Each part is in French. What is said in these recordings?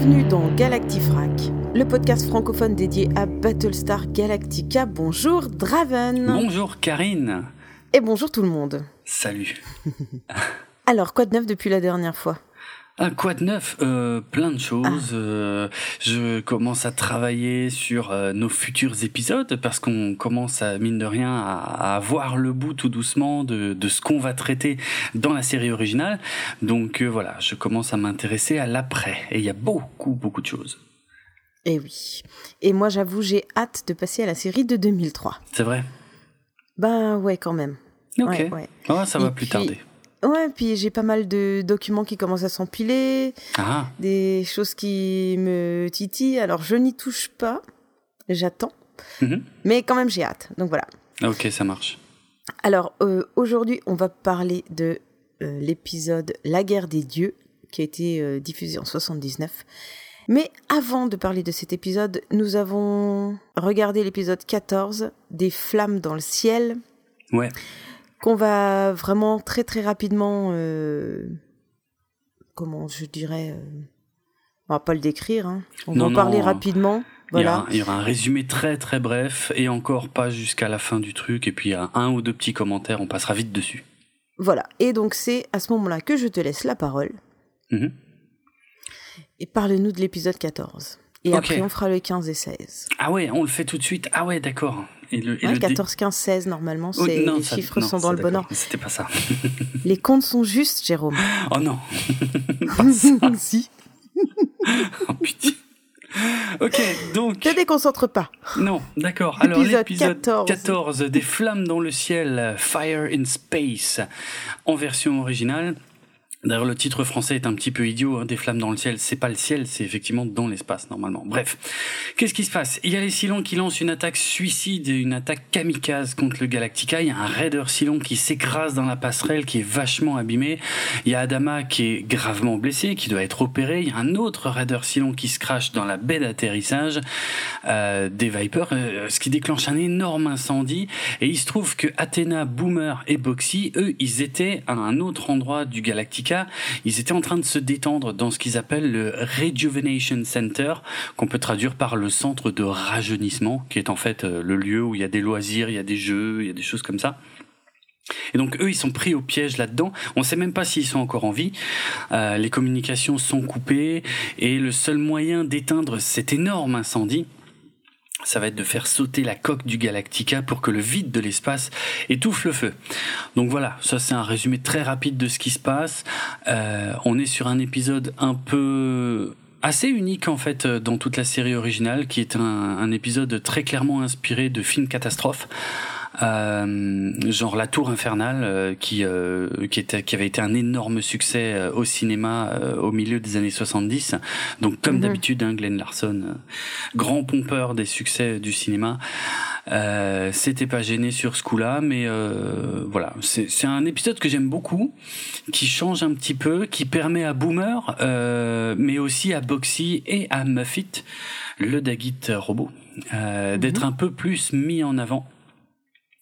Bienvenue dans Galactifrac, le podcast francophone dédié à Battlestar Galactica. Bonjour Draven. Bonjour Karine. Et bonjour tout le monde. Salut. Alors, quoi de neuf depuis la dernière fois? Un quoi de neuf euh, Plein de choses. Euh, je commence à travailler sur euh, nos futurs épisodes parce qu'on commence à mine de rien à, à voir le bout tout doucement de, de ce qu'on va traiter dans la série originale. Donc voilà, je commence à m'intéresser à l'après et il y a beaucoup beaucoup de choses. Et eh oui. Et moi j'avoue j'ai hâte de passer à la série de 2003. C'est vrai? Ben ouais quand même. Ok. Ouais, ouais. Oh, ça va plus tarder. Ouais, puis j'ai pas mal de documents qui commencent à s'empiler, ah. des choses qui me titillent. Alors je n'y touche pas, j'attends, Mhm. mais quand même j'ai hâte. Donc voilà. Ok, ça marche. Alors euh, aujourd'hui, on va parler de euh, l'épisode La guerre des dieux qui a été euh, diffusé en 79. Mais avant de parler de cet épisode, nous avons regardé l'épisode 14 des flammes dans le ciel Ouais. Qu'on va vraiment très très rapidement, euh, comment je dirais, euh, on va pas le décrire, hein. on Non, va en parler non. rapidement. Il y, Voilà. aura, il y aura un résumé très très bref et encore pas jusqu'à la fin du truc. Et puis il y a un ou deux petits commentaires, on passera vite dessus. Voilà. Et donc c'est à ce moment-là que je te laisse la parole Mhm. et parle-nous de l'épisode 14. Et après on fera le 15 et 16. Ah ouais, on le fait tout de suite. Ah ouais, d'accord. Et le, et Ouais, le dé- 14, 15, 16 normalement, Oh, non, les ça- chiffres non, sont dans le bon ordre. C'était pas ça. Les comptes sont justes, Jérôme. Oh non. pas ça. si. Oh putain. Ok, donc. Te déconcentre pas. Non, d'accord. Alors Épisode l'épisode 14. 14. des flammes dans le ciel, Fire in Space, en version originale. D'ailleurs, le titre français est un petit peu idiot. hein, des flammes dans le ciel, c'est pas le ciel, c'est effectivement dans l'espace normalement. Bref, qu'est-ce qui se passe? Il y a les Cylons qui lancent une attaque suicide, et une attaque kamikaze contre le Galactica. Il y a un raider Cylon qui s'écrase dans la passerelle, qui est vachement abîmé. Il y a Adama qui est gravement blessé, qui doit être opéré. Il y a un autre raider Cylon qui se crache dans la baie d'atterrissage euh, des Vipers, euh, ce qui déclenche un énorme incendie. Et il se trouve que Athéna, Boomer et Boxy, eux, ils étaient à un autre endroit du Galactica. Ils étaient en train de se détendre dans ce qu'ils appellent le Rejuvenation Center, qu'on peut traduire par le centre de rajeunissement, qui est en fait euh, le lieu où il y a des loisirs, il y a des jeux, il y a des choses comme ça. Et donc eux, ils sont pris au piège là-dedans. On sait même pas s'ils sont encore en vie. Euh, les communications sont coupées et le seul moyen d'éteindre cet énorme incendie, ça va être de faire sauter la coque du Galactica pour que le vide de l'espace étouffe le feu. Donc voilà, ça c'est un résumé très rapide de ce qui se passe. Euh, on est sur un épisode un peu assez unique en fait euh, dans toute la série originale, qui est un, un épisode très clairement inspiré de films catastrophes. Euh, genre La Tour Infernale, euh, qui, euh, qui, était, qui avait été un énorme succès au cinéma euh, au milieu des années 70. Donc comme Mhm. d'habitude, hein, Glenn Larson, grand pompeur des succès du cinéma, euh, s'était pas gêné sur ce coup-là, mais euh, voilà, c'est c'est un épisode que j'aime beaucoup, qui change un petit peu, qui permet à Boomer, euh, mais aussi à Boxy et à Muffit, le Dagit robot, euh, d'être un peu plus mis en avant.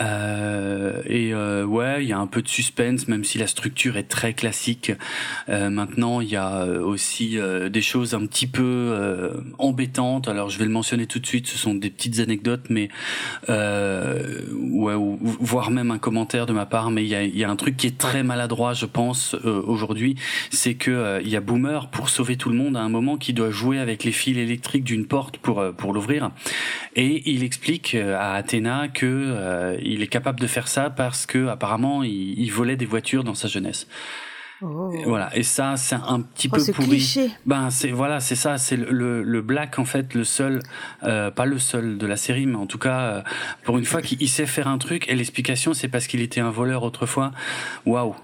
Euh, et euh, ouais, il y a un peu de suspense, même si la structure est très classique. Euh, maintenant, il y a euh, aussi des choses un petit peu embêtantes. Alors, je vais le mentionner tout de suite. Ce sont des petites anecdotes, mais ouais, ou, voire même un commentaire de ma part. Mais il y a, y a un truc qui est très maladroit, je pense, aujourd'hui, c'est que il y a Boomer pour sauver tout le monde à un moment qui doit jouer avec les fils électriques d'une porte pour pour l'ouvrir, et il explique à Athéna que il est capable de faire ça parce que apparemment il, il volait des voitures dans sa jeunesse. Oh. Et Voilà, et ça c'est un petit Oh, peu ce pourri. cliché. Ben c'est voilà, c'est ça, c'est le, le, le Black en fait, le seul, euh, pas le seul de la série, mais en tout cas euh, pour une fois qu'il il sait faire un truc et l'explication c'est parce qu'il était un voleur autrefois. Waouh.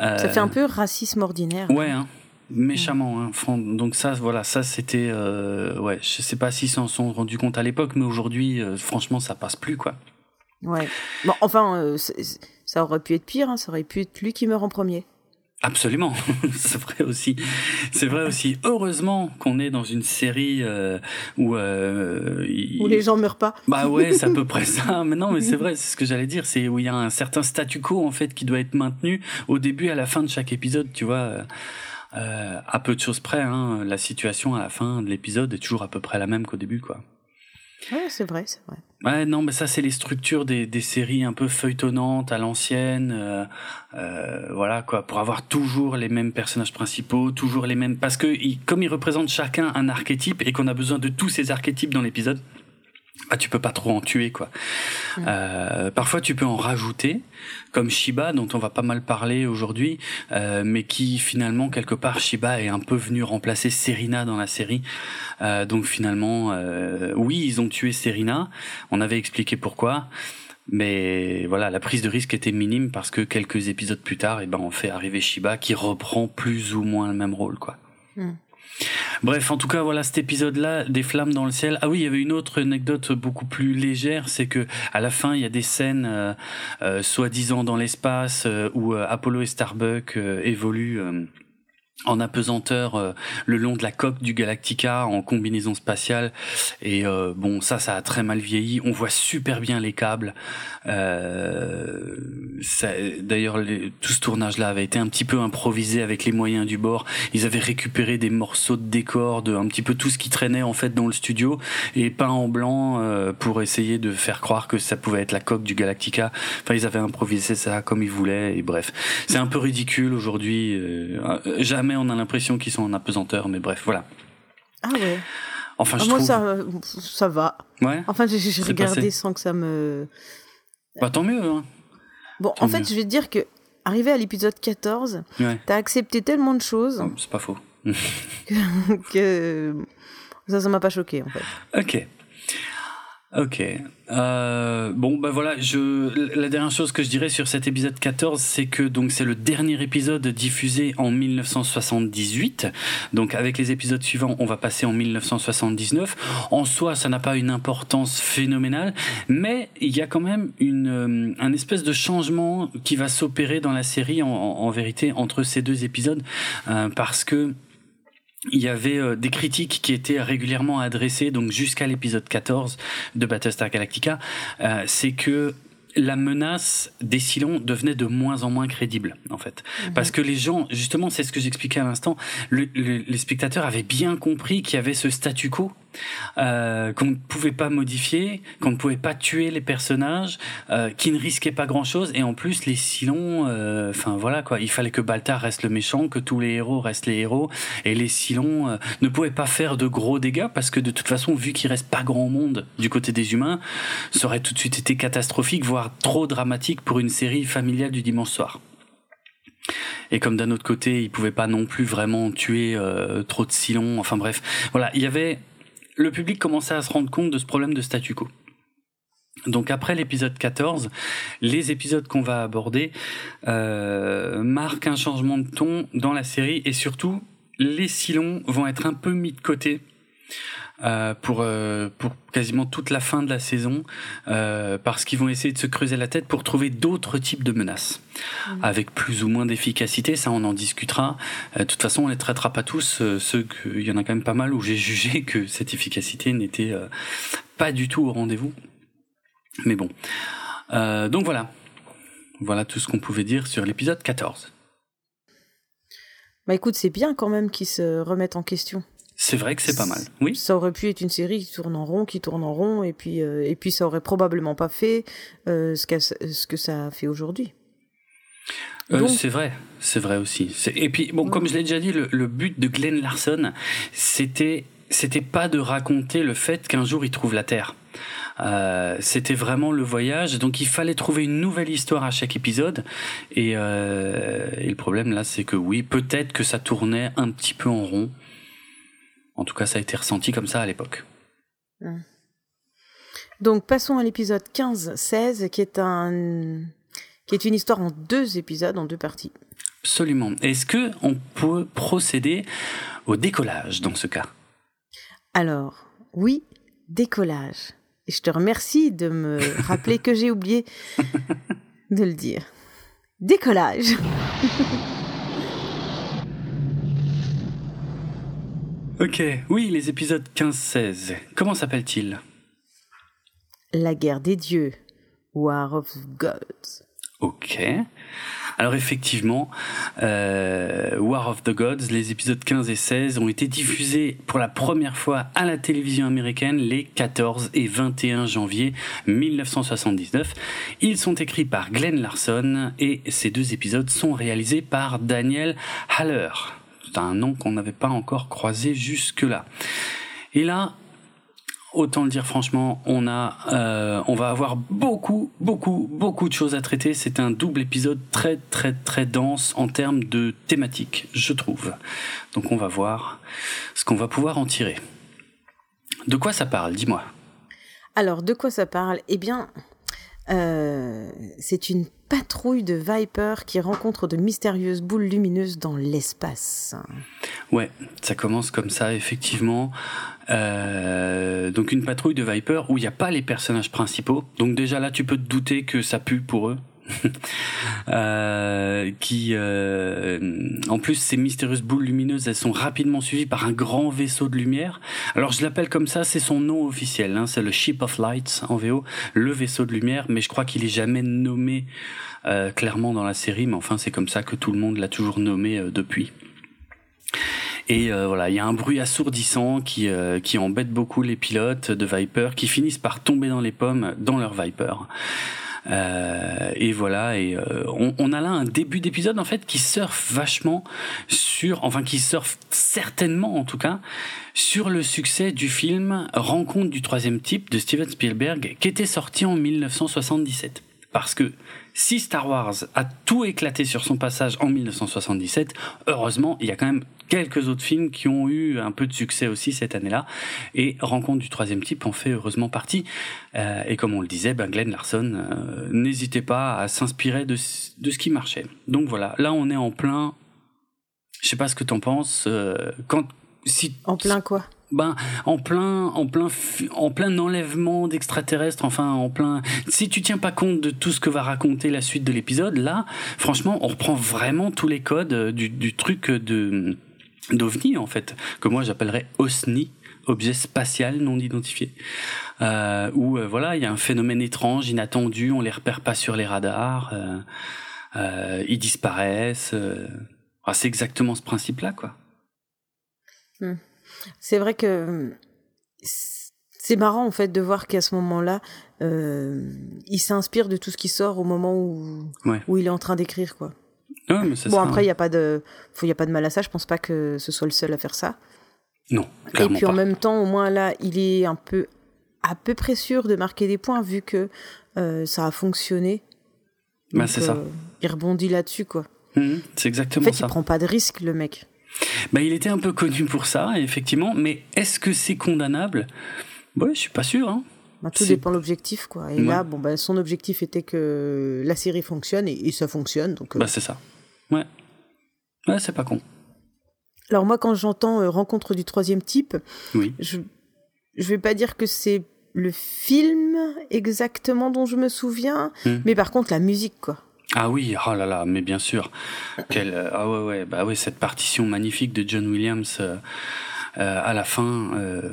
Euh, Ça fait un peu racisme ordinaire. Ouais, hein. méchamment. Hein. Donc ça, voilà, ça c'était, euh, ouais, je sais pas s'ils s'en sont rendus compte à l'époque, mais aujourd'hui, euh, franchement, ça passe plus quoi. Ouais. Bon, enfin, euh, ça aurait pu être pire. hein, Ça aurait pu être lui qui meurt en premier. Absolument, c'est vrai aussi. C'est vrai aussi. Heureusement qu'on est dans une série euh, où euh, il- Où les gens meurent pas. Bah ouais, c'est à peu près ça. Mais non, mais c'est vrai, c'est ce que j'allais dire. C'est où il y a un certain statu quo en fait qui doit être maintenu au début et à la fin de chaque épisode, tu vois. euh, à peu de choses près, hein, la situation à la fin de l'épisode est toujours à peu près la même qu'au début, quoi. Ouais, c'est vrai, c'est vrai. Ouais, non, mais ça, c'est les structures des, séries un peu feuilletonnantes à l'ancienne. Euh, euh, voilà, quoi, pour avoir toujours les mêmes personnages principaux, toujours les mêmes. Parce que, comme ils représentent chacun un archétype et qu'on a besoin de tous ces archétypes dans l'épisode, ah, tu peux pas trop en tuer quoi. Euh, parfois tu peux en rajouter, comme Shiba dont on va pas mal parler aujourd'hui, euh, mais qui finalement quelque part Shiba est un peu venu remplacer Serena dans la série. Euh, donc finalement, euh, oui ils ont tué Serena, on avait expliqué pourquoi. Mais voilà, la prise de risque était minime parce que quelques épisodes plus tard, et eh ben on fait arriver Shiba qui reprend plus ou moins le même rôle, quoi. Hmm. Bref, en tout cas, voilà cet épisode-là, des flammes dans le ciel. Ah oui, il y avait une autre anecdote beaucoup plus légère, c'est que à la fin, il y a des scènes euh, euh soi-disant dans l'espace euh, où euh, Apollo et Starbuck évoluent en apesanteur euh, le long de la coque du Galactica en combinaison spatiale. Et euh, bon ça ça a très mal vieilli. On voit super bien les câbles. Euh, d'ailleurs tout ce tournage là avait été un petit peu improvisé avec les moyens du bord. Ils avaient récupéré des morceaux de décor de un petit peu tout ce qui traînait en fait dans le studio. Et peint en blanc euh, pour essayer de faire croire que ça pouvait être la coque du Galactica. Enfin ils avaient improvisé ça comme ils voulaient et bref. C'est un peu ridicule aujourd'hui jamais on a l'impression qu'ils sont en apesanteur, mais bref, voilà. Ah ouais. Enfin, je ah, moi, trouve... ça, ça va. Ouais. Enfin, j'ai regardé sans que ça me. Bah, tant mieux. Hein. Bon, en fait, je vais te dire que, arrivé à l'épisode 14, ouais. t'as accepté tellement de choses. C'est pas faux. que, que, ça, ça m'a pas choqué, en fait. Ok. Ok. Euh, bon, bah voilà, je, la dernière chose que je dirais sur cet épisode 14, c'est que donc c'est le dernier épisode diffusé en 1978. Donc avec les épisodes suivants, on va passer en 1979. En soi, ça n'a pas une importance phénoménale, mais il y a quand même une, euh, un espèce de changement qui va s'opérer dans la série en, en, vérité entre ces deux épisodes, euh, parce que il y avait euh, des critiques qui étaient régulièrement adressées, donc jusqu'à l'épisode 14 de Battlestar Galactica, euh, c'est que la menace des Cylons devenait de moins en moins crédible, en fait. Mhm. Parce que les gens, justement, c'est ce que j'expliquais à l'instant, le, les spectateurs avaient bien compris qu'il y avait ce statu quo, euh, qu'on ne pouvait pas modifier, qu'on ne pouvait pas tuer les personnages, euh, qui ne risquaient pas grand-chose, et en plus, les Cylons, euh, enfin voilà quoi, il fallait que Baltar reste le méchant, que tous les héros restent les héros, et les euh, ne pouvaient pas faire de gros dégâts, parce que de toute façon, vu qu'il reste pas grand monde du côté des humains, ça aurait tout de suite été catastrophique, voire trop dramatique pour une série familiale du dimanche soir. Et comme d'un autre côté, il pouvait pas non plus vraiment tuer trop de Silons. Enfin bref, voilà, il y avait le public commençait à se rendre compte de ce problème de statu quo. Donc après l'épisode 14, les épisodes qu'on va aborder euh, marquent un changement de ton dans la série et surtout les Silons vont être un peu mis de côté euh, pour euh, pour quasiment toute la fin de la saison euh, parce qu'ils vont essayer de se creuser la tête pour trouver d'autres types de menaces. Mmh. avec plus ou moins d'efficacité ça on en discutera. De toute façon on les traitera pas tous ceux il y en a quand même pas mal où j'ai jugé que cette efficacité n'était pas du tout au rendez-vous. Mais bon. Donc voilà. Voilà tout ce qu'on pouvait dire sur l'épisode 14 bah écoute c'est bien quand même qu'ils se remettent en question c'est vrai que c'est pas mal. Oui. Ça aurait pu être une série qui tourne en rond, qui tourne en rond, et puis euh, et puis ça aurait probablement pas fait euh, ce, ce que ça fait aujourd'hui. Euh, c'est vrai, c'est vrai aussi. Et puis bon, comme je l'ai déjà dit, le, le, but de Glenn Larson, c'était c'était pas de raconter le fait qu'un jour il trouve la Terre. Euh, c'était vraiment le voyage, donc il fallait trouver une nouvelle histoire à chaque épisode. Et, euh, et le problème là, c'est que oui, peut-être que ça tournait un petit peu en rond. En tout cas, ça a été ressenti comme ça à l'époque. Hum. Donc passons à l'épisode 15-16 qui est un qui est une histoire en deux épisodes, en deux parties. Absolument. Est-ce que on peut procéder au décollage dans ce cas? Alors, oui, décollage. Et je te remercie de me rappeler que j'ai oublié de le dire. Décollage. Ok, oui, les épisodes 15-16. Comment s'appellent-ils La guerre des dieux. War of Gods. Ok. Alors effectivement, euh, War of the Gods, les épisodes 15 et 16 ont été diffusés pour la première fois à la télévision américaine les 14 et 21 janvier 1979. Ils sont écrits par Glenn Larson et ces deux épisodes sont réalisés par Daniel Haller. Un nom qu'on n'avait pas encore croisé jusque-là. Et là, autant le dire franchement, on euh, on va avoir beaucoup, beaucoup, beaucoup de choses à traiter. C'est un double épisode très, très, très dense en termes de thématique, je trouve. Donc on va voir ce qu'on va pouvoir en tirer. De quoi ça parle? Dis-moi. Alors, de quoi ça parle? Eh bien, euh, c'est une patrouille de Viper qui rencontre de mystérieuses boules lumineuses dans l'espace. Ouais, ça commence comme ça, effectivement. Euh, donc une patrouille de Viper où il n'y a pas les personnages principaux. Donc déjà là, tu peux te douter que ça pue pour eux. euh, qui, euh, en plus, ces mystérieuses boules lumineuses, elles sont rapidement suivies par un grand vaisseau de lumière. Alors, je l'appelle comme ça, c'est son nom officiel. Hein, c'est le Ship of Lights en VO, le vaisseau de lumière. Mais je crois qu'il est jamais nommé euh, clairement dans la série. Mais enfin, c'est comme ça que tout le monde l'a toujours nommé depuis. Et voilà, il y a un bruit assourdissant qui, qui embête beaucoup les pilotes de Viper, qui finissent par tomber dans les pommes dans leur Viper. Euh, et voilà, et euh, on, on, a là un début d'épisode en fait qui surfe vachement sur, enfin qui surfe certainement en tout cas sur le succès du film Rencontre du troisième type de Steven Spielberg qui était sorti en 1977. Parce que si Star Wars a tout éclaté sur son passage en 1977, heureusement, il y a quand même quelques autres films qui ont eu un peu de succès aussi cette année-là. Et Rencontre du troisième type en fait heureusement partie. Euh, et comme on le disait, ben Glenn Larson euh, n'hésitait pas à s'inspirer de, de ce qui marchait. Donc voilà, là on est en plein. Je sais pas ce que t'en penses. Euh, quand si en plein quoi? Ben en plein en plein en plein enlèvement d'extraterrestres enfin en plein si tu tiens pas compte de tout ce que va raconter la suite de l'épisode là franchement on reprend vraiment tous les codes du, du truc de d'ovni en fait que moi j'appellerais OSNI objet spatial non identifié euh, où euh, voilà il y a un phénomène étrange inattendu on les repère pas sur les radars euh, euh, ils disparaissent c'est exactement ce principe là quoi hmm. C'est vrai que c'est marrant en fait de voir qu'à ce moment-là, euh, il s'inspire de tout ce qui sort au moment où, ouais. où il est en train d'écrire quoi. Ouais, mais bon après il y a pas de il y a pas de mal à ça, je pense pas que ce soit le seul à faire ça. Non, Et puis pas. en même temps au moins là, il est un peu à peu près sûr de marquer des points vu que euh, ça a fonctionné. Bah, c'est ça. Euh, il rebondit là-dessus quoi. Mmh, c'est exactement en fait, ça. il prend pas de risque le mec. Bah, il était un peu connu pour ça, effectivement, mais est-ce que c'est condamnable? Ouais, je suis pas sûr. Hein. Bah, tout dépend de l'objectif, quoi. Et ouais. là, bon, bah, son objectif était que la série fonctionne et, et ça fonctionne, donc. Euh... Bah, c'est ça. Ouais. Ouais, c'est pas con. Alors moi, quand j'entends euh, rencontre du troisième type, oui. je je vais pas dire que c'est le film exactement dont je me souviens, mmh. mais par contre la musique, quoi. Ah oui, oh là là, mais bien sûr. Quelle, ah ouais, ouais, bah ouais, cette partition magnifique de John Williams euh, euh, à la fin, euh,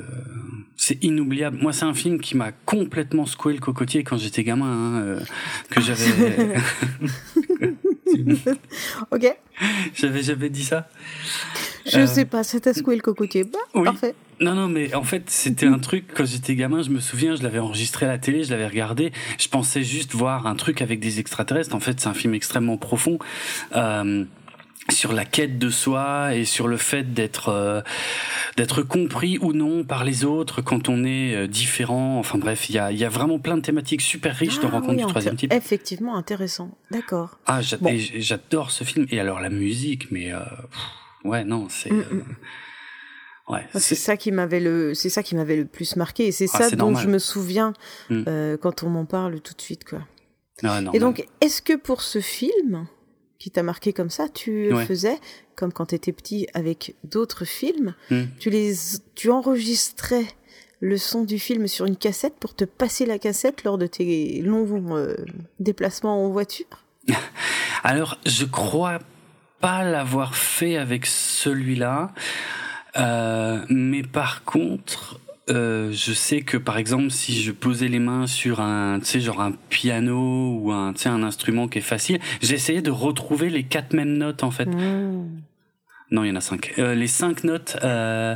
c'est inoubliable. Moi, c'est un film qui m'a complètement secoué le cocotier quand j'étais gamin, hein, que j'avais. ok. J'avais, j'avais dit ça. Je sais pas, secoué le cocotier. Bah, oui. parfait. Non, non, mais en fait, c'était un truc, quand j'étais gamin, je me souviens, je l'avais enregistré à la télé, je l'avais regardé, je pensais juste voir un truc avec des extraterrestres. En fait, c'est un film extrêmement profond. Euh, sur la quête de soi et sur le fait d'être euh, d'être compris ou non par les autres quand on est euh, différent. Enfin bref, il y a, y a vraiment plein de thématiques super riches ah, de rencontres oui, du troisième type. Effectivement, intéressant. D'accord. Ah, j'adore bon. ce film. Et alors la musique, mais euh, pff, ouais, non, c'est. Mm -mm. Ouais, c'est ça qui m'avait le c'est ça qui m'avait le plus marqué et c'est ah, ça dont normal. je me souviens mm. euh, quand on m'en parle tout de suite quoi. Ah, et donc est-ce que pour ce film qui t'a marqué comme ça, tu ouais. faisais comme quand tu étais petit avec d'autres films, mm. tu les tu enregistrais le son du film sur une cassette pour te passer la cassette lors de tes longs euh, déplacements en voiture? Alors, je crois pas l'avoir fait avec celui-là. Euh, mais par contre, euh, je sais que par exemple si je posais les mains sur un tu sais genre un piano ou un tu sais un instrument qui est facile j'essayais de retrouver les quatre mêmes notes en fait. Mmh. non il y en a cinq. Euh, les cinq notes euh,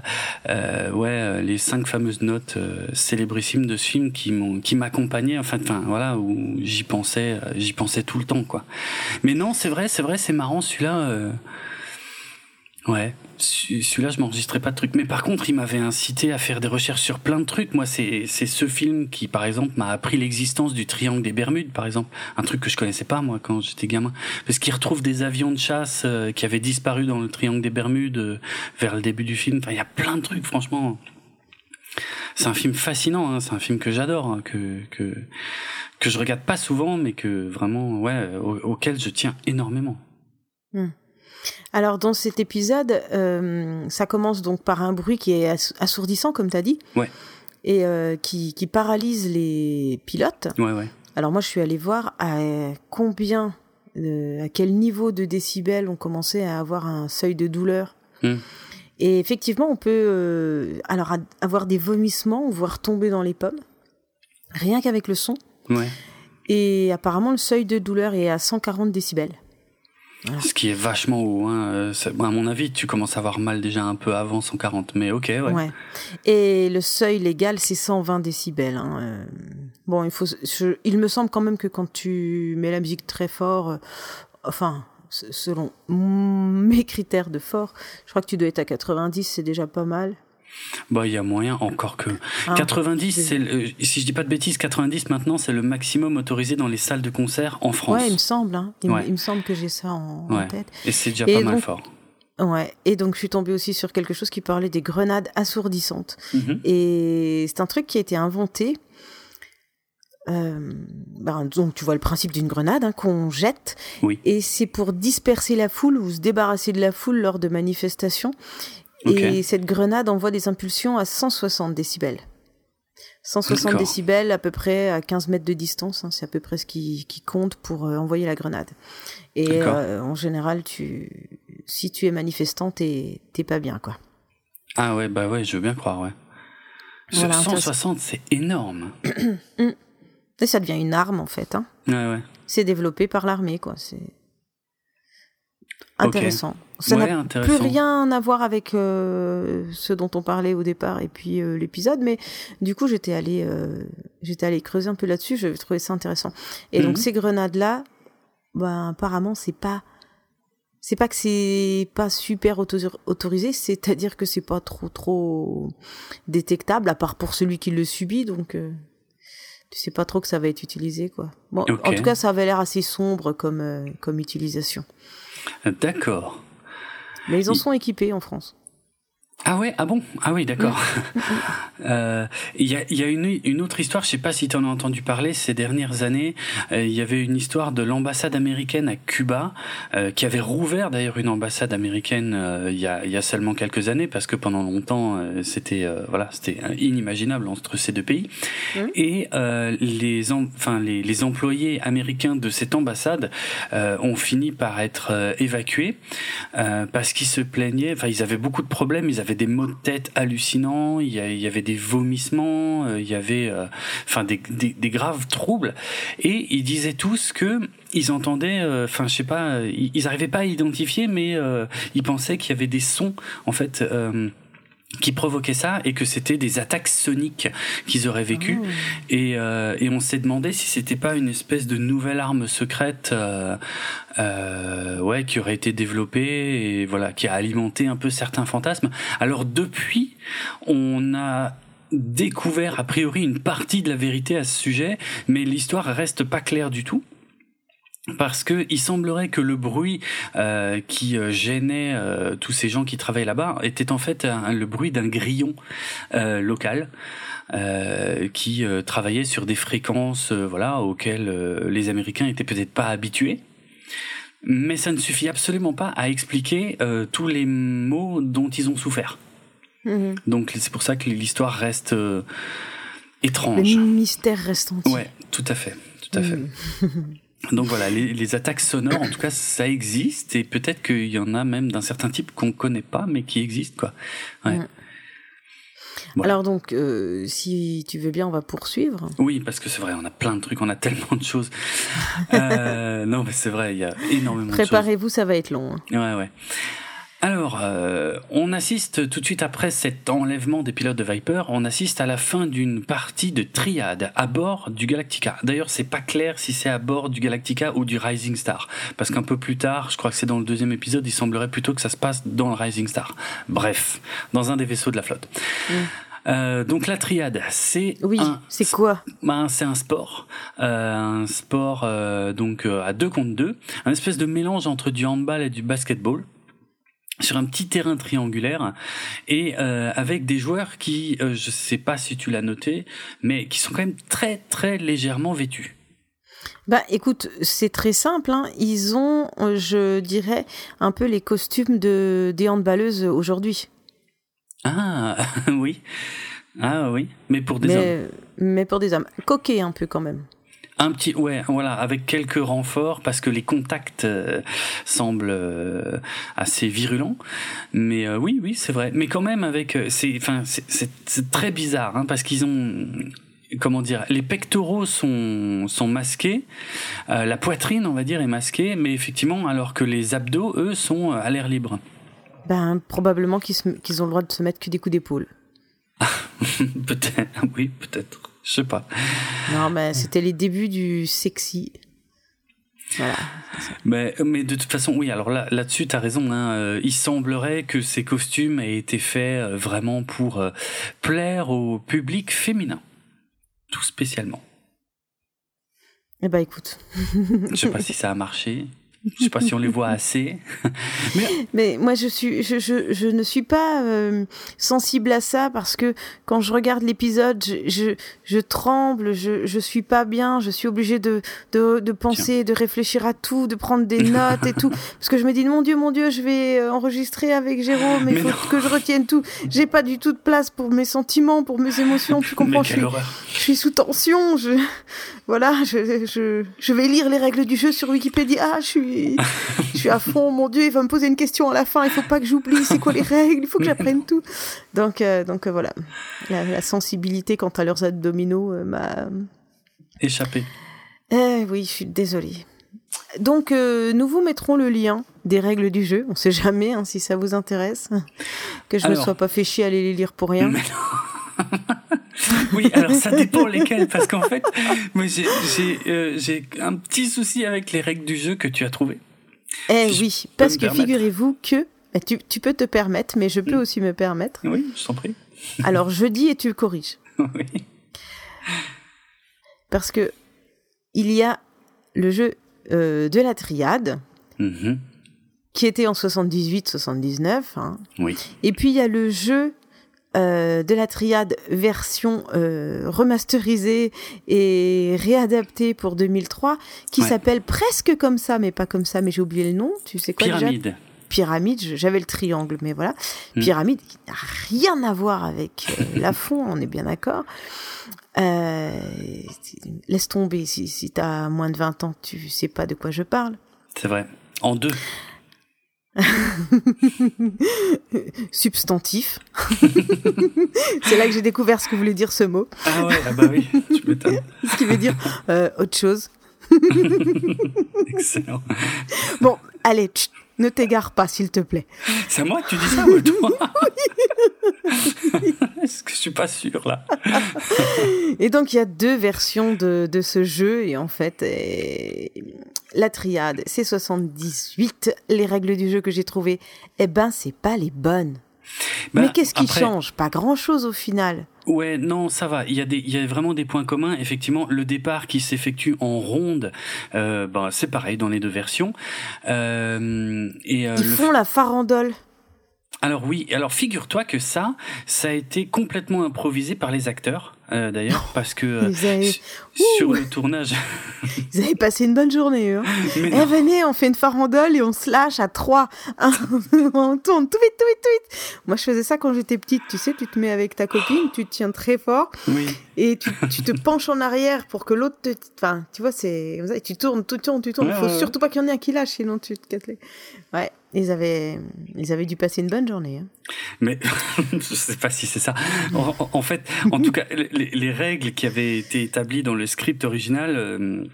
euh, ouais euh, les cinq fameuses notes célébrissimes de ce film qui m'ont qui m'accompagnaient enfin enfin voilà où j'y pensais j'y pensais tout le temps quoi. Mais non c'est vrai c'est vrai c'est marrant celui-là euh, Ouais, Celui- celui-là je m'enregistrais pas de trucs, mais par contre il m'avait incité à faire des recherches sur plein de trucs. Moi c'est ce film qui par exemple m'a appris l'existence du triangle des Bermudes par exemple, un truc que je connaissais pas moi quand j'étais gamin, parce qu'il retrouve des avions de chasse euh, qui avaient disparu dans le triangle des Bermudes euh, vers le début du film. Enfin il y a plein de trucs franchement. C'est un film fascinant, hein, c'est un film que j'adore, hein, que que que je regarde pas souvent, mais que vraiment ouais au- auquel je tiens énormément. Alors dans cet épisode, euh, ça commence donc par un bruit qui est ass- assourdissant, comme tu as dit, Ouais. et euh, qui, qui paralyse les pilotes. Ouais ouais. Alors moi, je suis allée voir à combien, euh, à quel niveau de décibels on commençait à avoir un seuil de douleur. Hmm. Et effectivement, on peut alors avoir des vomissements, voire tomber dans les pommes, rien qu'avec le son. Et apparemment, le seuil de douleur est à 140 décibels. Ce qui est vachement haut. Hein. euh, à mon avis, tu commences à avoir mal déjà un peu avant 140, mais ok, ouais. Ouais. Et le seuil légal, c'est 120 décibels. hein, euh. Bon, il faut, je- il me semble quand même que quand tu mets la musique très fort, euh, enfin, selon mes critères de fort, je crois que tu dois être à 90, c'est déjà pas mal. Bah, il y a moyen, encore que. Hein. 90, c'est le- si je dis pas de bêtises, 90 maintenant, c'est le maximum autorisé dans les salles de concert en France. Ouais, il me semble. Hein. Il, me- Ouais. il me semble que j'ai ça en, tête. Et c'est déjà Et pas mal donc- fort. Ouais. Et donc, je suis tombée aussi sur quelque chose qui parlait des grenades assourdissantes. Mhm. Et c'est un truc qui a été inventé. Euh, ben, donc tu vois le principe d'une grenade hein, qu'on jette Oui. et c'est pour disperser la foule ou se débarrasser de la foule lors de manifestations et cette grenade envoie des impulsions à 160 décibels 160 D'accord. décibels à peu près à 15 mètres de distance hein, c'est à peu près ce qui, qui compte pour euh, envoyer la grenade et euh, en général tu si tu es manifestant t'es pas bien quoi Ah ouais, bah ouais, je veux bien croire, ouais. Ce Voilà, 160, c'est énorme. et ça devient une arme en fait hein. Ouais, ouais. c'est développé par l'armée, quoi. C'est Intéressant. Ça Ouais, n'a plus rien à voir avec euh, ce dont on parlait au départ et puis euh, l'épisode, mais du coup j'étais allée, euh, j'étais allée creuser un peu là-dessus. J'avais trouvé ça intéressant. Et Mhm. donc ces grenades-là, ben apparemment c'est pas, c'est pas que c'est pas super auto- autorisé, c'est-à-dire que c'est pas trop trop détectable, à part pour celui qui le subit, donc. euh, tu sais pas trop que ça va être utilisé, quoi. Bon, en tout cas, ça avait l'air assez sombre comme, euh, comme utilisation. D'accord. Mais ils en sont équipés en France. Ah ouais, ah bon? Ah oui, d'accord. Euh, Il y, a, il y a une, une autre histoire, je sais pas si tu en as entendu parler ces dernières années. Euh, il y avait une histoire de l'ambassade américaine à Cuba, euh, qui avait rouvert d'ailleurs une ambassade américaine euh, il, y a, il y a seulement quelques années, parce que pendant longtemps euh, c'était euh, voilà c'était inimaginable entre ces deux pays. Et euh, les, enfin les, les employés américains de cette ambassade euh, ont fini par être évacués euh, parce qu'ils se plaignaient. Enfin, ils avaient beaucoup de problèmes. Ils avaient des maux de tête hallucinants. Il y, avait des vomissements. euh, il y avait, euh, enfin, des, graves troubles. Et ils disaient tous que ils entendaient, euh, enfin, je sais pas, ils, ils arrivaient pas à identifier, mais ils pensaient qu'il y avait des sons, en fait. Qui provoquaient ça et que c'était des attaques soniques qu'ils auraient vécues. Oh. et, euh, et on s'est demandé si c'était pas une espèce de nouvelle arme secrète euh, euh, ouais qui aurait été développée et voilà qui a alimenté un peu certains fantasmes. Alors depuis on a découvert a priori une partie de la vérité à ce sujet mais l'histoire reste pas claire du tout parce que il semblerait que le bruit euh, qui euh, gênait euh, tous ces gens qui travaillent là-bas était en fait un- le bruit d'un grillon euh, local qui travaillait sur des fréquences voilà auxquelles les Américains étaient peut-être pas habitués. Mais ça ne suffit absolument pas à expliquer tous les maux dont ils ont souffert. Mhm. Donc c'est pour ça que l'histoire reste euh, Le étrange. mystère reste entier. Ouais, tout à fait, tout à fait. Donc voilà, les, les attaques sonores, en tout cas, ça existe et peut-être qu'il y en a même d'un certain type qu'on connaît pas, mais qui existent quoi. Ouais. Mhm. Alors donc, euh, si tu veux bien, on va poursuivre. Oui, parce que c'est vrai, on a plein de trucs, on a tellement de choses. euh, non, mais c'est vrai, il y a énormément de choses. Préparez-vous, ça va être long. hein. Ouais, ouais. Alors, euh, on assiste tout de suite après cet enlèvement des pilotes de Viper, on assiste à la fin d'une partie de triade à bord du Galactica. D'ailleurs, c'est pas clair si c'est à bord du Galactica ou du Rising Star, parce qu'un peu plus tard, je crois que c'est dans le deuxième épisode, il semblerait plutôt que ça se passe dans le Rising Star. Bref, dans un des vaisseaux de la flotte. Euh, donc la triade, c'est Oui, un c'est quoi? Ben, c'est un sport, euh, un sport euh, donc euh, à deux contre deux, un espèce de mélange entre du handball et du basketball sur un petit terrain triangulaire et euh, avec des joueurs qui, euh, je sais pas si tu l'as noté, mais qui sont quand même très très légèrement vêtus. Bah écoute, c'est très simple. Hein. Ils ont, euh, je dirais, un peu les costumes de des handballeuses aujourd'hui. Ah oui, ah oui, mais pour des hommes. Mais, mais pour des hommes. Coquets un peu quand même. Un petit, ouais, voilà, avec quelques renforts parce que les contacts euh, semblent euh, assez virulents. Mais euh, oui, oui, c'est vrai. Mais quand même, avec, c'est, enfin, c'est- très bizarre hein, parce qu'ils ont, comment dire, les pectoraux sont sont masqués, euh, la poitrine, on va dire, est masquée, mais effectivement, alors que les abdos, eux, sont à l'air libre. Ben probablement qu'ils ont le droit de se mettre que des coups d'épaule. peut-être, oui, peut-être, je sais pas. Non, mais c'était les débuts du sexy. Voilà. Mais, mais de toute façon, oui, alors là, là-dessus, tu as raison. Hein, euh, il semblerait que ces costumes aient été faits euh, vraiment pour euh, plaire au public féminin. Tout spécialement. Eh ben écoute. Je sais pas si ça a marché. Je sais pas si on les voit assez. mais Mais moi, je suis, je, je, je ne suis pas euh, sensible à ça parce que quand je regarde l'épisode, je, je, je tremble, je, je suis pas bien, je suis obligée de, de, de penser, de réfléchir à tout, de prendre des notes et tout, parce que je me dis mon Dieu, mon Dieu, je vais euh, enregistrer avec Jérôme, il faut non. que je retienne tout. J'ai pas du tout de place pour mes sentiments, pour mes émotions. Tu comprends je suis, je suis sous tension. Je, voilà, je, je, je vais lire les règles du jeu sur Wikipédia. Ah, je suis, je suis à fond. Mon Dieu, il va me poser une question à la fin. Il faut pas que j'oublie. C'est quoi les règles Il faut que j'apprenne tout. Donc, euh, donc euh, voilà, la, la sensibilité quant à leurs abdominaux euh, m'a. Échappé. Eh oui, je suis désolée. Donc, euh, nous vous mettrons le lien des règles du jeu. On sait jamais hein, si ça vous intéresse. Que je ne me sois pas fait chier à aller les lire pour rien. Mais non. oui, alors ça dépend lesquels, parce qu'en fait, moi j'ai euh, j'ai un petit souci avec les règles du jeu que tu as trouvé. Eh oui, parce que figurez-vous que eh, tu, tu peux te permettre, mais je peux aussi me permettre. Oui, je t'en prie. Alors je dis et tu le corriges. oui. Parce que il y a le jeu euh, de la triade, Mhm. qui était en 78-79, hein. Oui. et puis il y a le jeu euh, de la triade version euh, remasterisée et réadaptée pour 2003, qui Ouais. s'appelle presque comme ça, mais pas comme ça, mais j'ai oublié le nom. Tu sais quoi déjà? Pyramide. pyramide, j'avais le triangle, mais voilà. Hmm. Pyramide qui n'a rien à voir avec euh, la fond, on est bien d'accord. Laisse tomber, si, si tu as moins de 20 ans, tu sais pas de quoi je parle. C'est vrai. En deux. Substantif. C'est là que j'ai découvert ce que voulait dire ce mot, Ah ouais, ah bah oui, tu m'étonnes. ce qui veut dire euh, autre chose. Excellent. Bon, allez, tchut, ne t'égare pas, s'il te plaît. C'est à moi que tu dis ça ou à toi Est-ce que je suis pas sûr là Et donc, il y a deux versions de, de ce jeu. Et en fait, eh, la triade, c'est 78. Les règles du jeu que j'ai trouvées, eh ben, c'est pas les bonnes. Bah, Mais qu'est-ce qui après- change? Pas grand-chose au final. Ouais, non, ça va. Il y a des, il y a vraiment des points communs. Effectivement, le départ qui s'effectue en ronde, euh, ben, c'est pareil dans les deux versions. Euh, et euh, Ils le font la farandole. Alors oui, alors figure-toi que ça, ça a été complètement improvisé par les acteurs, euh, d'ailleurs, parce que euh, avaient- sur le tournage. Ils avaient passé une bonne journée, hein. Eh, venez, on fait une farandole et on se lâche à trois. On tourne tout vite, tout vite, tout vite. Moi, je faisais ça quand j'étais petite. Tu sais, tu te mets avec ta copine, tu te tiens très fort oui, et tu, tu te penches en arrière pour que l'autre te. Enfin, tu vois, c'est. comme ça, et Tu tournes, tu tournes, tu tournes. Il Ouais, faut ouais, ouais. surtout pas qu'il y en ait un qui lâche, sinon tu te casses les. Ouais. ils avaient, ils avaient dû passer une bonne journée. Hein. Mais je sais pas si c'est ça. En, fait, en tout cas, les, les, règles qui avaient été établies dans le script original. Euh,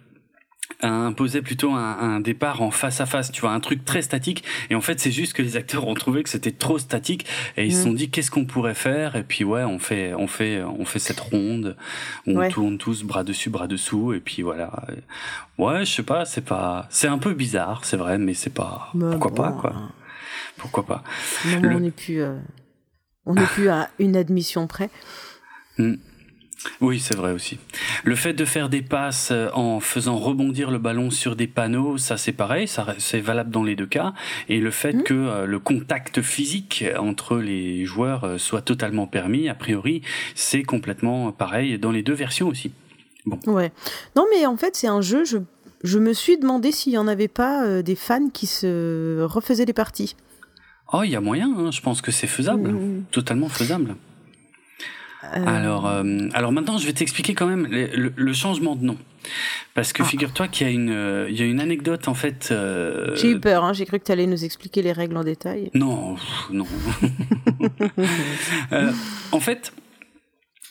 imposait plutôt un, un, départ en face à face, tu vois, un truc très statique. Et en fait, c'est juste que les acteurs ont trouvé que c'était trop statique et ils se sont dit qu'est-ce qu'on pourrait faire? Et puis ouais, on fait, on fait, on fait cette ronde où on tourne tous bras dessus, bras dessous. Et puis voilà. Ouais, je sais pas, c'est pas, c'est un peu bizarre, c'est vrai, mais c'est pas. pourquoi pas quoi hein. Pourquoi pas non, On n'est plus, euh, on n'est plus à une admission près. Hmm. Oui, c'est vrai aussi. Le fait de faire des passes euh, en faisant rebondir le ballon sur des panneaux, ça c'est pareil, ça c'est valable dans les deux cas. Et le fait mmh. que euh, le contact physique entre les joueurs euh, soit totalement permis, a priori, c'est complètement pareil dans les deux versions aussi. Bon. Ouais. Non, mais en fait, c'est un jeu. Je, je me suis demandé s'il y en avait pas des fans qui se refaisaient des parties. Oh, il y a moyen. Hein. Je pense que c'est faisable, mmh. totalement faisable. Euh, alors, euh, alors maintenant, je vais t'expliquer quand même le, changement de nom. Parce que ah. figure-toi qu'il y a une, euh, il y a une anecdote en fait. J'ai eu peur, hein, j'ai cru que tu allais nous expliquer les règles en détail. Non, non. en fait,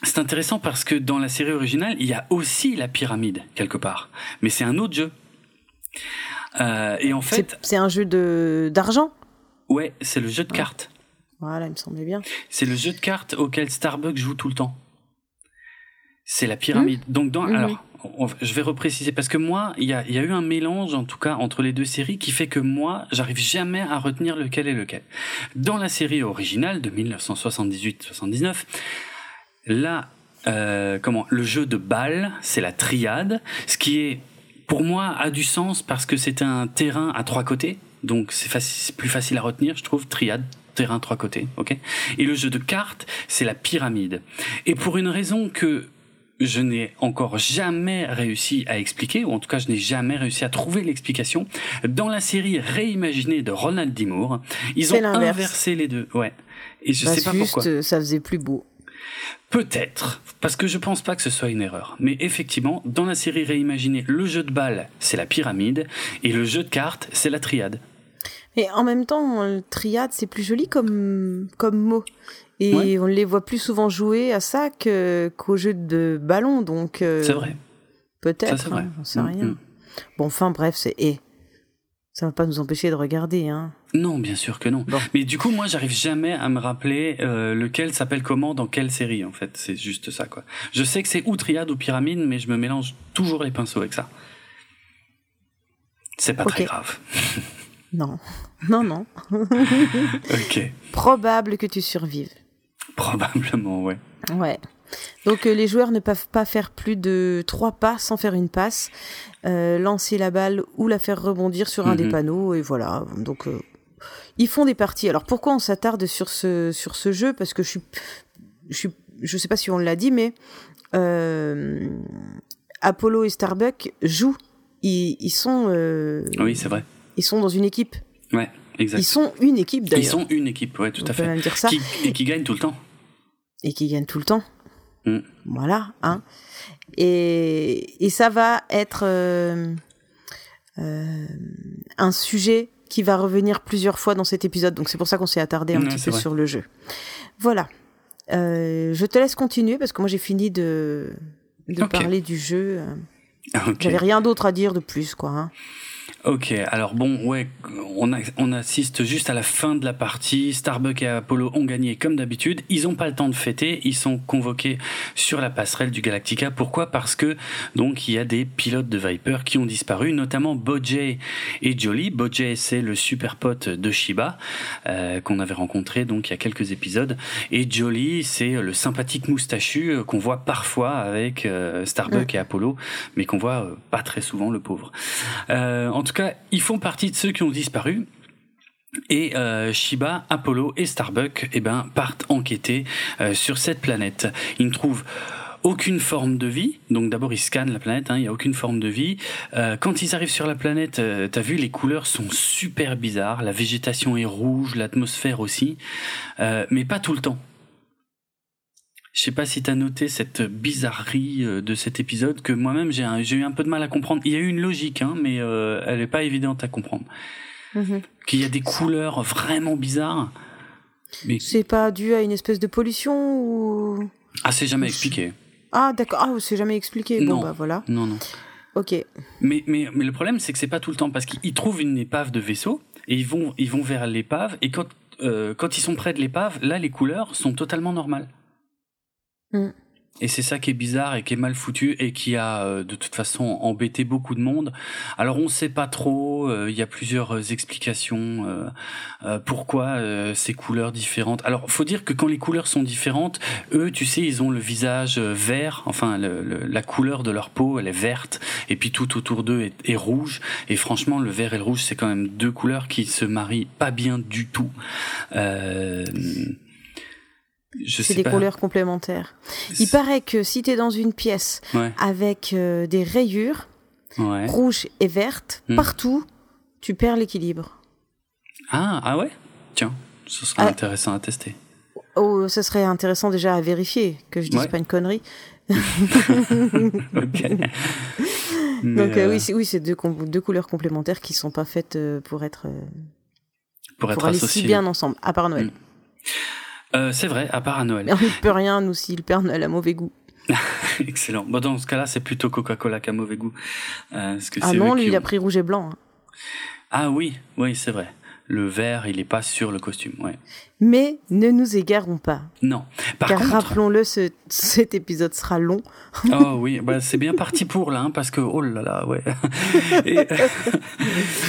c'est intéressant parce que dans la série originale, il y a aussi la pyramide quelque part, mais c'est un autre jeu. et en fait, c'est un jeu de d'argent? Ouais, c'est le jeu de cartes. Voilà, il me semblait bien. C'est le jeu de cartes auquel Starbucks joue tout le temps. C'est la pyramide. Mmh. Donc, dans, mmh. alors, je vais repréciser parce que moi, il y a, y a, eu un mélange, en tout cas, entre les deux séries qui fait que moi, j'arrive jamais à retenir lequel est lequel. Dans la série originale de 1978-79, là, euh, comment, le jeu de balle, c'est la triade, ce qui est, pour moi, a du sens parce que c'est un terrain à trois côtés. Donc c'est plus facile à retenir, je trouve, triade, terrain trois côtés, ok? Et le jeu de cartes, c'est la pyramide. Et pour une raison que je n'ai encore jamais réussi à expliquer, ou en tout cas je n'ai jamais réussi à trouver l'explication. Dans la série réimaginée de Ronald D. Moore, ils ont inversé les deux. Ouais. Et je bah, sais pas pourquoi. Ça faisait plus beau. Peut-être, parce que je pense pas que ce soit une erreur. Mais effectivement, dans la série réimaginée, le jeu de balle, c'est la pyramide, et le jeu de cartes, c'est la triade. Et en même temps, le triade, c'est plus joli comme, comme mot. Et on les voit plus souvent jouer à ça qu'au jeu de ballon, donc. Euh, c'est vrai. Peut-être, on hein, sait mm, rien. Mm. Bon, enfin, bref, c'est. Et ça va pas nous empêcher de regarder, hein. Non, bien sûr que non. Mais du coup, moi, j'arrive jamais à me rappeler euh, lequel s'appelle comment dans quelle série, en fait. C'est juste ça, quoi. Je sais que c'est ou triade ou pyramide, mais je me mélange toujours les pinceaux avec ça. C'est pas très grave. Non, non, non. ok. Probable que tu survives. Probablement, ouais. Ouais. Donc euh, les joueurs ne peuvent pas faire plus de trois pas sans faire une passe, euh, lancer la balle ou la faire rebondir sur un des mhm. panneaux et voilà. Donc euh, ils font des parties. Alors pourquoi on s'attarde sur ce sur ce jeu? Parce que je suis je suis je sais pas si on l'a dit, mais Apollo et Starbuck jouent. Ils, ils sont. oui, c'est vrai ils sont dans une équipe. Ouais, exact. Ils sont une équipe d'ailleurs. Ils sont une équipe, ouais, tout à fait. dire ça. Qui, et qui gagne tout le temps. Et qui gagne tout le temps. Mm. Voilà, hein. Et, et ça va être euh, euh, un sujet qui va revenir plusieurs fois dans cet épisode. Donc c'est pour ça qu'on s'est attardé un petit peu sur le jeu. Voilà. Euh, je te laisse continuer parce que moi j'ai fini de, de parler du jeu. Okay. J'avais rien d'autre à dire de plus, quoi. Hein. Ok, alors bon, ouais, on, on assiste juste à la fin de la partie. Starbuck et Apollo ont gagné comme d'habitude. Ils n'ont pas le temps de fêter. Ils sont convoqués sur la passerelle du Galactica. Pourquoi? Parce que donc il y a des pilotes de Viper qui ont disparu, notamment Bojay et Jolly. Bojay, c'est le super pote de Shiba euh, qu'on avait rencontré donc il y a quelques épisodes, et Jolly, c'est le sympathique moustachu euh, qu'on voit parfois avec euh, Starbuck et Apollo, mais qu'on voit euh, pas très souvent le pauvre. Euh, en tout ils font partie de ceux qui ont disparu. Et euh, Shiba, Apollo et Starbuck eh ben, partent enquêter euh, sur cette planète. Ils ne trouvent aucune forme de vie. Donc d'abord ils scannent la planète, hein, il n'y a aucune forme de vie. Euh, quand ils arrivent sur la planète, euh, t'as vu, les couleurs sont super bizarres. La végétation est rouge, l'atmosphère aussi, mais pas tout le temps. Je sais pas si tu as noté cette bizarrerie euh, de cet épisode que moi-même j'ai eu un peu de mal à comprendre. Il y a eu une logique, hein, mais euh, elle n'est pas évidente à comprendre. mhm. qu'il y a des couleurs vraiment bizarres. Mais... C'est pas dû à une espèce de pollution ou? Ah, c'est jamais expliqué. Ah, d'accord. Ah, c'est jamais expliqué. Non. Bon, bah voilà. Non, non. Ok. Mais, mais, mais le problème, c'est que c'est pas tout le temps parce qu'ils trouvent une épave de vaisseau et ils vont, ils vont vers l'épave et quand, euh, quand ils sont près de l'épave, là, les couleurs sont totalement normales. Mm. Et c'est ça qui est bizarre et qui est mal foutu et qui a euh, de toute façon embêté beaucoup de monde. Alors on ne sait pas trop, euh, il y a plusieurs euh, explications pourquoi ces couleurs différentes. Alors faut dire que quand les couleurs sont différentes, eux tu sais ils ont le visage vert, enfin la couleur de leur peau elle est verte et puis tout autour d'eux est, est, rouge. Et franchement le vert et le rouge c'est quand même deux couleurs qui se marient pas bien du tout. Euh, c'est des couleurs complémentaires. Il paraît que si tu es dans une pièce avec euh, des rayures rouges et vertes, hmm. partout, tu perds l'équilibre. Ah, ah ouais? Tiens, ce serait ah. intéressant à tester. Oh, ce serait intéressant déjà à vérifier, que je dise pas une connerie. Donc euh, oui, c'est oui, deux, deux couleurs complémentaires qui sont pas faites euh, pour être pour, être aller si bien ensemble, à part Noël. Euh, c'est vrai, à part à Noël. Ne peut rien, nous, si le Père Noël a mauvais goût. Excellent. Bon, dans ce cas-là, c'est plutôt Coca-Cola qui a mauvais goût. Euh, ah non, lui, il a pris rouge et blanc. Hein. Ah oui, oui, c'est vrai le vert, il n'est pas sur le costume. Ouais. Mais ne nous égarons pas. Non. Par car rappelons-le, cet épisode sera long. oh oui, bah, c'est bien parti pour là, hein, parce que oh là là, ouais.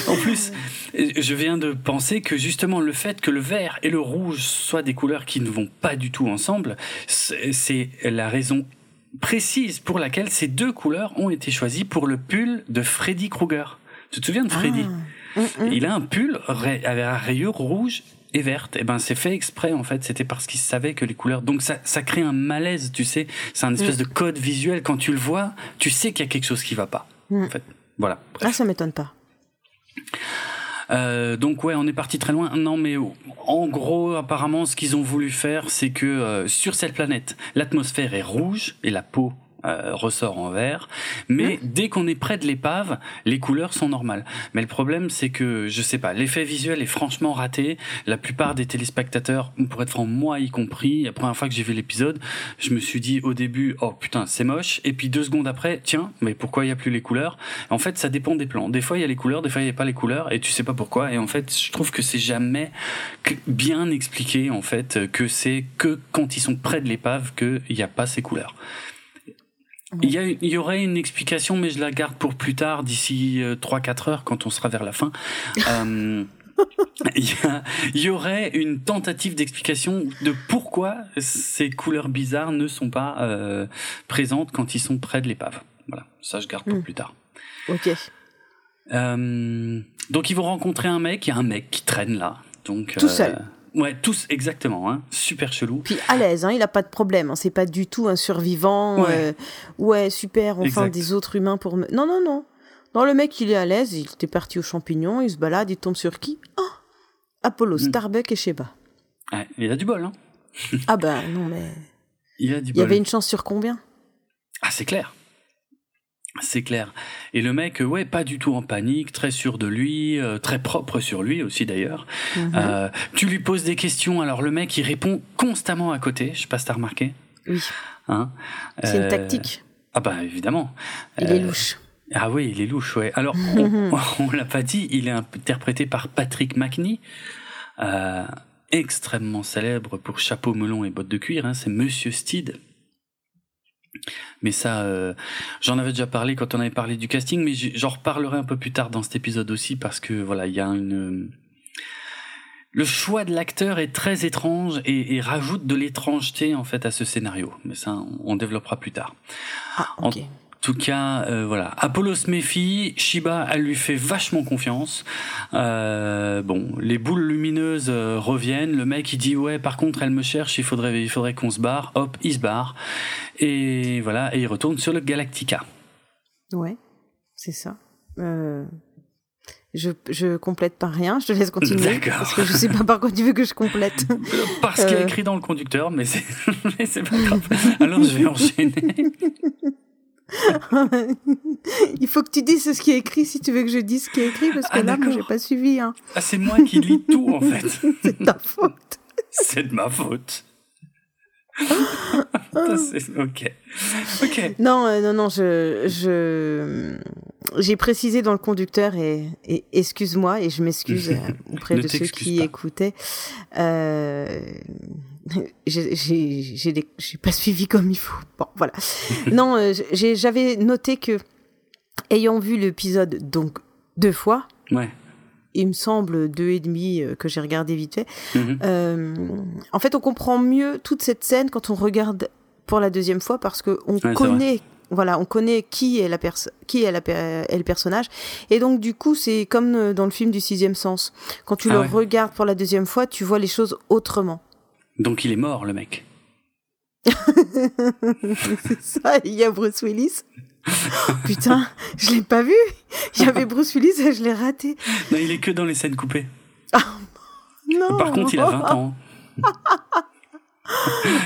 en plus, je viens de penser que justement le fait que le vert et le rouge soient des couleurs qui ne vont pas du tout ensemble, c'est la raison précise pour laquelle ces deux couleurs ont été choisies pour le pull de Freddy Krueger. Tu te souviens de Freddy? Ah. Mm, mm. Il a un pull avec un rayure rouge et verte. Et eh ben c'est fait exprès en fait. C'était parce qu'il savait que les couleurs. Donc ça, ça crée un malaise, tu sais. C'est un espèce mm. de code visuel. Quand tu le vois, tu sais qu'il y a quelque chose qui va pas. En fait, voilà. Ah, ça m'étonne pas. Euh, donc ouais, on est parti très loin. Non, mais en gros, apparemment, ce qu'ils ont voulu faire, c'est que euh, sur cette planète, l'atmosphère est rouge et la peau euh, ressort en vert. Mais mmh. dès qu'on est près de l'épave, les couleurs sont normales. Mais le problème, c'est que, je sais pas, l'effet visuel est franchement raté. La plupart des téléspectateurs, pour être franc, moi y compris, la première fois que j'ai vu l'épisode, je me suis dit au début, oh putain, c'est moche. Et puis deux secondes après, tiens, mais pourquoi il y a plus les couleurs? En fait, ça dépend des plans. Des fois, il y a les couleurs, des fois, il n'y a pas les couleurs, et tu sais pas pourquoi. Et en fait, je trouve que c'est jamais bien expliqué, en fait, que c'est que quand ils sont près de l'épave qu'il n'y a pas ces couleurs. Il y, il y, aurait une explication, mais je la garde pour plus tard, d'ici 3-4 euh, heures, quand on sera vers la fin. euh, il, y y, aurait une tentative d'explication de pourquoi ces couleurs bizarres ne sont pas euh, présentes quand ils sont près de l'épave. Voilà, ça je garde pour hmm. plus tard. Ok. Euh, donc ils vont rencontrer un mec, il y a un mec qui traîne là. Donc, Tout seul. Ouais, tous exactement, hein. super chelou. Puis à l'aise, hein, il a pas de problème, hein. c'est pas du tout un survivant. Ouais, euh, super, enfin des autres humains pour me. Non, non, non. Non, le mec, il est à l'aise, il était parti aux champignons, il se balade, il tombe sur qui? Oh Apollo, mm. Starbuck et Sheba. Ouais, il a du bol, hein. ah bah non, mais. Il a du bol. Il y avait une chance sur combien? Ah, c'est clair. C'est clair. Et le mec, ouais, pas du tout en panique, très sûr de lui, euh, très propre sur lui aussi d'ailleurs. Mhm. Euh, tu lui poses des questions, alors le mec il répond constamment à côté. Je sais pas si t'as remarqué. Oui. Hein C'est une euh, tactique. Ah bah évidemment. Il est louche. Ah oui, il est louche, ouais. Alors on, on l'a pas dit, il est interprété par Patrick McNee. extrêmement célèbre pour chapeau melon et bottes de cuir, hein, c'est Monsieur Steed. Mais ça, euh, j'en avais déjà parlé quand on avait parlé du casting, mais j'en reparlerai un peu plus tard dans cet épisode aussi parce que voilà, il y a une le choix de l'acteur est très étrange et, rajoute de l'étrangeté en fait à ce scénario. Mais ça, on, développera plus tard. Ah, ok. En tout cas, euh, voilà. Apollo se méfie, Shiba, elle lui fait vachement confiance. Euh, bon, les boules lumineuses euh, reviennent. Le mec, il dit ouais, par contre, elle me cherche. Il faudrait, il faudrait qu'on se barre. Hop, il se barre. Et voilà, et il retourne sur le Galactica. Ouais, c'est ça. Je, je complète pas rien, je te laisse continuer. Parce que je sais pas par quoi tu veux que je complète. Parce qu'il y a écrit dans le conducteur, mais c'est, mais c'est pas grave. Alors je vais enchaîner. Il faut que tu dises ce qui est écrit si tu veux que je dise ce qui est écrit, parce que Ah, là, moi, j'ai pas suivi. Hein. Ah, c'est moi qui lis tout, en fait. C'est ta faute. C'est de ma faute. C'est- ok. Ok. Non, euh, non, non, je, je, j'ai précisé dans le conducteur et, et excuse-moi et je m'excuse euh, auprès de ceux qui pas. écoutaient. Euh, j'ai, des- pas suivi comme il faut. Bon, voilà. non, euh, j'avais noté que ayant vu l'épisode donc deux fois, Ouais. il me semble deux et demi euh, que j'ai regardé vite fait. Mhm. Euh, en fait, on comprend mieux toute cette scène quand on regarde pour la deuxième fois parce que on connaît, voilà, on connaît qui est la personne, qui est, la per- est le personnage, et donc du coup, c'est comme dans le film du sixième sens. Quand tu Ah le ouais. regardes pour la deuxième fois, tu vois les choses autrement. Donc il est mort, le mec. c'est ça. Il y a Bruce Willis. Putain, je l'ai pas vu. Il y avait Bruce Willis et je l'ai raté. Non, il est que dans les scènes coupées. Non. Par contre, il a 20 ans.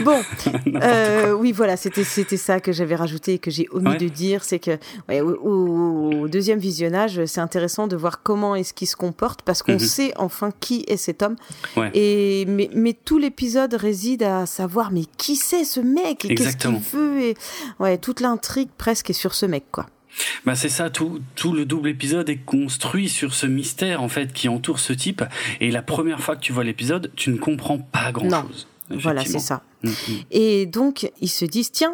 Bon, Euh, oui, voilà, c'était c'était ça que j'avais rajouté et que j'ai omis Ouais. de dire, c'est que ouais, au, deuxième visionnage, c'est intéressant de voir comment est-ce qu'il se comporte parce qu'on Mhm. sait enfin qui est cet homme. Ouais. Et mais, mais tout l'épisode réside à savoir mais qui c'est ce mec et qu'est-ce qu'il veut et ouais, toute l'intrigue presque est sur ce mec quoi. Bah c'est ça, tout, tout le double épisode est construit sur ce mystère en fait qui entoure ce type. Et la première fois que tu vois l'épisode, tu ne comprends pas grand chose. Voilà, c'est ça. Mm, Et donc ils se disent tiens,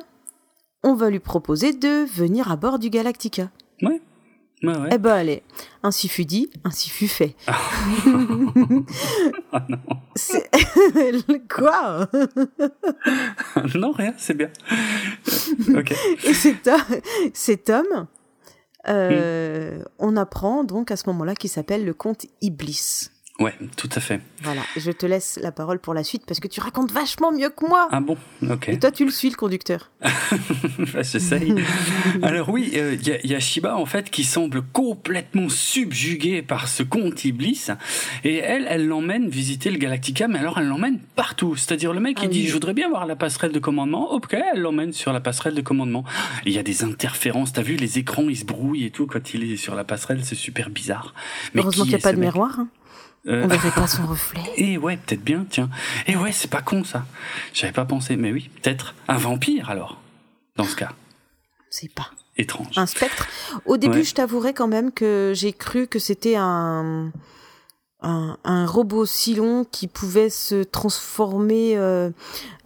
on va lui proposer de venir à bord du Galactica. Ouais. Ouais, ouais. Eh ben allez, ainsi fut dit, ainsi fut fait. Ah non. C'est- Quoi non, rien, c'est bien. ok. Et cet, homme- cet homme, euh, on apprend donc à ce moment-là qu'il s'appelle le comte Iblis. Ouais, tout à fait. Voilà, je te laisse la parole pour la suite parce que tu racontes vachement mieux que moi. Ah bon? Ok. Et toi, tu le suis, le conducteur. Bah, J'essaye. Alors oui, euh, il y, a- il y a Shiba en fait qui semble complètement subjuguée par ce comte Iblis et elle, elle l'emmène visiter le Galactica, mais alors elle l'emmène partout. C'est-à-dire le mec Ah il dit je voudrais bien voir la passerelle de commandement, ok, elle l'emmène sur la passerelle de commandement. Il y a des interférences, t'as vu les écrans ils se brouillent et tout quand il est sur la passerelle, c'est super bizarre. Mais Heureusement qui qu'il n'y a pas de miroir. hein. Euh, On verrait pas son reflet. et ouais, peut-être bien, tiens. Et ouais, c'est pas con ça. J'avais pas pensé, mais oui, peut-être un vampire alors. Dans ce cas, C'est pas. étrange. Un spectre. Au début, Ouais. je t'avouerai quand même que j'ai cru que c'était un, un, un robot si long qui pouvait se transformer, euh,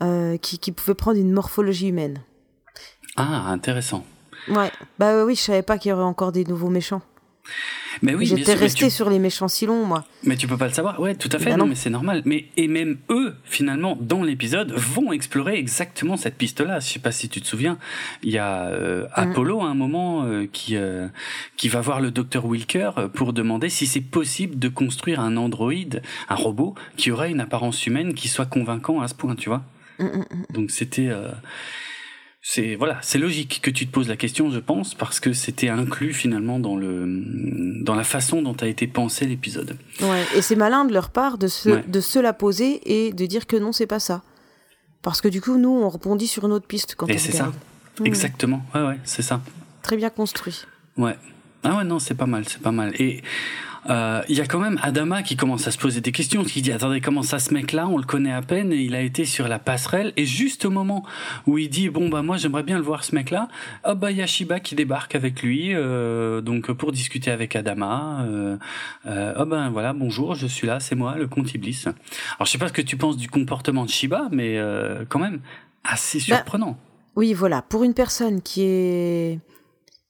euh, qui, qui pouvait prendre une morphologie humaine. Ah, intéressant. Ouais, bah oui, je savais pas qu'il y aurait encore des nouveaux méchants. Mais oui, J'étais resté tu, sur les méchants si longs, moi. mais tu peux pas le savoir. Ouais, tout à fait. Non, non. mais c'est normal. Mais et même eux, finalement, dans l'épisode, vont explorer exactement cette piste-là. Je sais pas si tu te souviens. Il y a euh, Apollo à un moment euh, qui euh, qui va voir le docteur Wilker euh, pour demander si c'est possible de construire un androïde, un robot qui aurait une apparence humaine, qui soit convaincant à ce point, tu vois. Mm, mm, mm. Donc c'était euh, c'est voilà, c'est logique que tu te poses la question, je pense, parce que c'était inclus finalement dans le dans la façon dont a été pensé l'épisode. Ouais, et c'est malin de leur part de se, Ouais. de se la poser et de dire que non, c'est pas ça. Parce que du coup, nous, on rebondit sur une autre piste quand Et on c'est ça, exactement. Ouais ouais, c'est ça. Très bien construit. Ouais. Ah ouais non, c'est pas mal, c'est pas mal. Et il y a quand même Adama qui commence à se poser des questions, qui dit attendez comment ça ce mec-là, on le connaît à peine, et il a été sur la passerelle et juste au moment où il dit bon bah moi j'aimerais bien le voir ce mec-là, hop bah il y a Shiba qui débarque avec lui, euh, donc pour discuter avec Adama. Euh, euh, oh ben voilà bonjour, je suis là, c'est moi le comte Iblis. Alors je sais pas ce que tu penses du comportement de Shiba, mais euh, quand même assez Bah, surprenant. Oui, voilà. Pour une personne qui est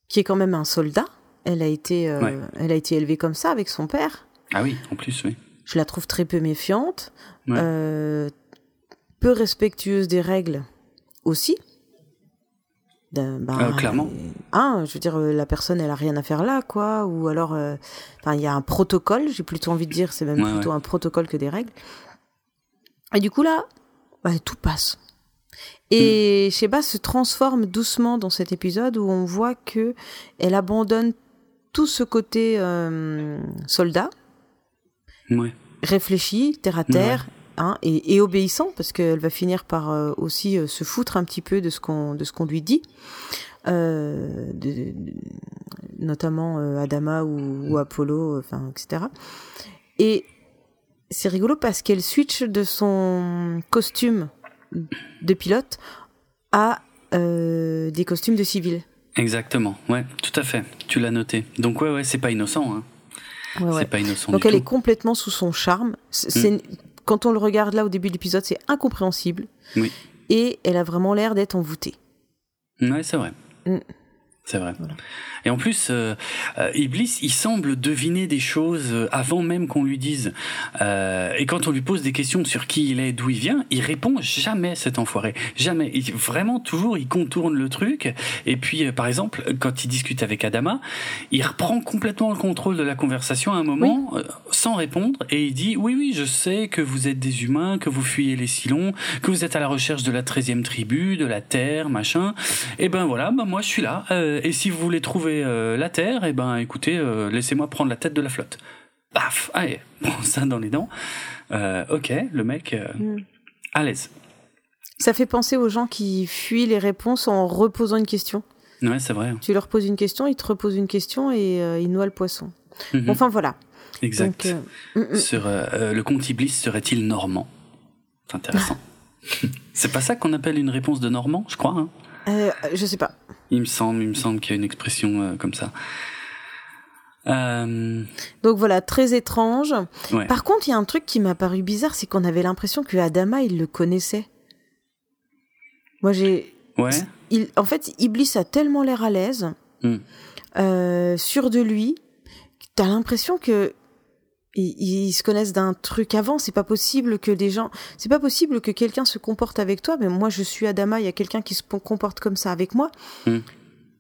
qui est quand même un soldat, elle a été euh, Ouais. elle a été élevée comme ça avec son père. Ah oui, en plus oui. Je la trouve très peu méfiante, Ouais. euh, peu respectueuse des règles aussi. Ben, ben, Euh, clairement. euh, hein, je veux dire, la personne, elle a rien à faire là, quoi. Ou alors, il y a un protocole. J'ai plutôt envie de dire, c'est même Ouais, plutôt un protocole que des règles. Et du coup là, tout passe. Et Sheba se transforme doucement dans cet épisode où on voit que elle abandonne tout ce côté euh, soldat, Ouais. réfléchi, terre à terre, hein, et, et obéissant, parce qu'elle va finir par euh, aussi euh, se foutre un petit peu de ce qu'on de ce qu'on lui dit. euh, de, notamment Adama ou, ou Apollo, enfin, etc. Et c'est rigolo parce qu'elle switch de son costume de pilote à des costumes de civil. Exactement, ouais, tout à fait. Tu l'as noté. Donc ouais, ouais, c'est pas innocent. Hein. Ouais, ouais. C'est pas innocent. Donc du elle tout. est complètement sous son charme. C'est Mm. quand on le regarde là au début de l'épisode, c'est incompréhensible. Oui. Et elle a vraiment l'air d'être envoûtée. Ouais, c'est vrai. Mm. C'est vrai. Voilà. Et en plus, euh, euh, Iblis, il semble deviner des choses euh, avant même qu'on lui dise. Euh, et quand on lui pose des questions sur qui il est, d'où il vient, il répond jamais cet enfoiré. Jamais. Il- vraiment, toujours, il contourne le truc. Et puis, euh, par exemple, quand il discute avec Adama, il reprend complètement le contrôle de la conversation à un moment, sans répondre, et il dit oui, oui, je sais que vous êtes des humains, que vous fuyez les Silons, que vous êtes à la recherche de la 13e tribu, de la Terre, machin. Et ben voilà, ben moi je suis là. Euh, et si vous voulez trouver euh, la Terre, et ben écoutez, euh, laissez-moi prendre la tête de la flotte. Paf, allez, prends ça dans les dents. Euh, ok, le mec, euh, Mm. à l'aise. Ça fait penser aux gens qui fuient les réponses en reposant une question. Ouais, c'est vrai. Tu leur poses une question, ils te reposent une question et euh, ils noient le poisson. Mhm, Enfin voilà. exact. Donc, euh, mm, mm. Sur, euh, euh, le comte Iblis serait-il normand? C'est intéressant. c'est pas ça qu'on appelle une réponse de normand, je crois. hein? Euh, je sais pas. Il me semble, il me semble qu'il y a une expression euh, comme ça. Euh, Donc voilà, très étrange. ouais. Par contre, il y a un truc qui m'a paru bizarre, c'est qu'on avait l'impression que Adama, il le connaissait. Moi, j'ai. Ouais. Il... En fait, Iblis a tellement l'air à l'aise, Mm. euh, sûr de lui, que t'as l'impression que. Ils, ils se connaissent d'un truc avant, c'est pas possible que des gens, c'est pas possible que quelqu'un se comporte avec toi, mais moi je suis Adama, il y a quelqu'un qui se comporte comme ça avec moi. Mm.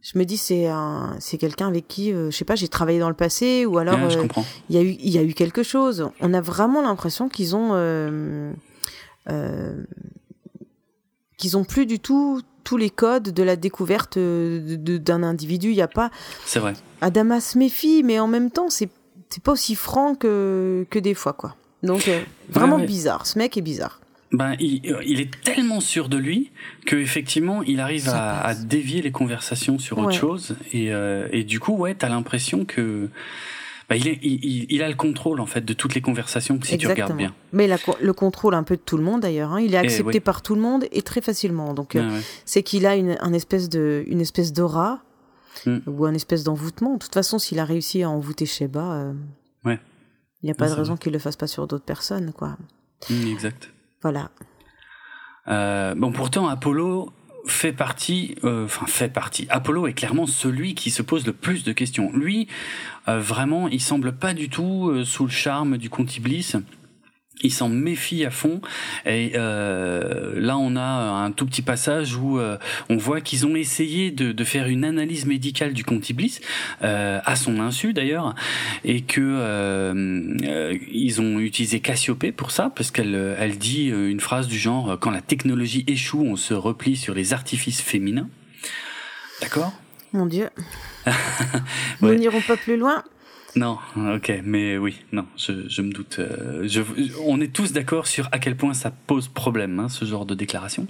Je me dis c'est un, c'est quelqu'un avec qui, euh, je sais pas, j'ai travaillé dans le passé ou alors Ouais, euh, il y a eu il y a eu quelque chose. On a vraiment l'impression qu'ils ont euh, qu'ils ont plus du tout tous les codes de la découverte d'un individu. Il y a pas C'est vrai. Adama se méfie, mais en même temps c'est c'est pas aussi franc que que des fois quoi. Donc euh, vraiment ouais. bizarre. Ce mec est bizarre. Ben, il, il est tellement sûr de lui que effectivement, il arrive à, dévier les conversations sur autre Ouais. chose. Et, euh, et du coup, ouais, t'as l'impression que ben, il, est, il, a le contrôle en fait de toutes les conversations si tu regardes bien. Mais la le contrôle un peu de tout le monde d'ailleurs. hein. Il est accepté oui. par tout le monde et très facilement. Donc euh, ouais. c'est qu'il a une, un espèce de, une espèce d'aura Mm. ou un espèce d'envoûtement. De toute façon, s'il a réussi à envoûter Sheba, euh, Ouais. il n'y a pas de raison qu'il le fasse pas sur d'autres personnes, quoi. Mm, exact. Voilà. Euh, bon, pourtant, Apollo fait partie, euh, enfin fait partie. Apollo est clairement celui qui se pose le plus de questions. Lui, vraiment, il semble pas du tout sous le charme du comte Iblis. Il s'en méfie à fond. Et euh, là, on a un tout petit passage où euh, on voit qu'ils ont essayé de, de faire une analyse médicale du comte Iblis, euh, à son insu d'ailleurs, et que euh, euh, ils ont utilisé Cassiopée pour ça, parce qu'elle euh, elle dit une phrase du genre quand la technologie échoue, on se replie sur les artifices féminins. D'accord? Mon Dieu. Ouais. Nous n'irons pas plus loin. Non, ok, mais oui, non, je, je me doute. euh, je, on est tous d'accord sur à quel point ça pose problème, hein, ce genre de déclaration.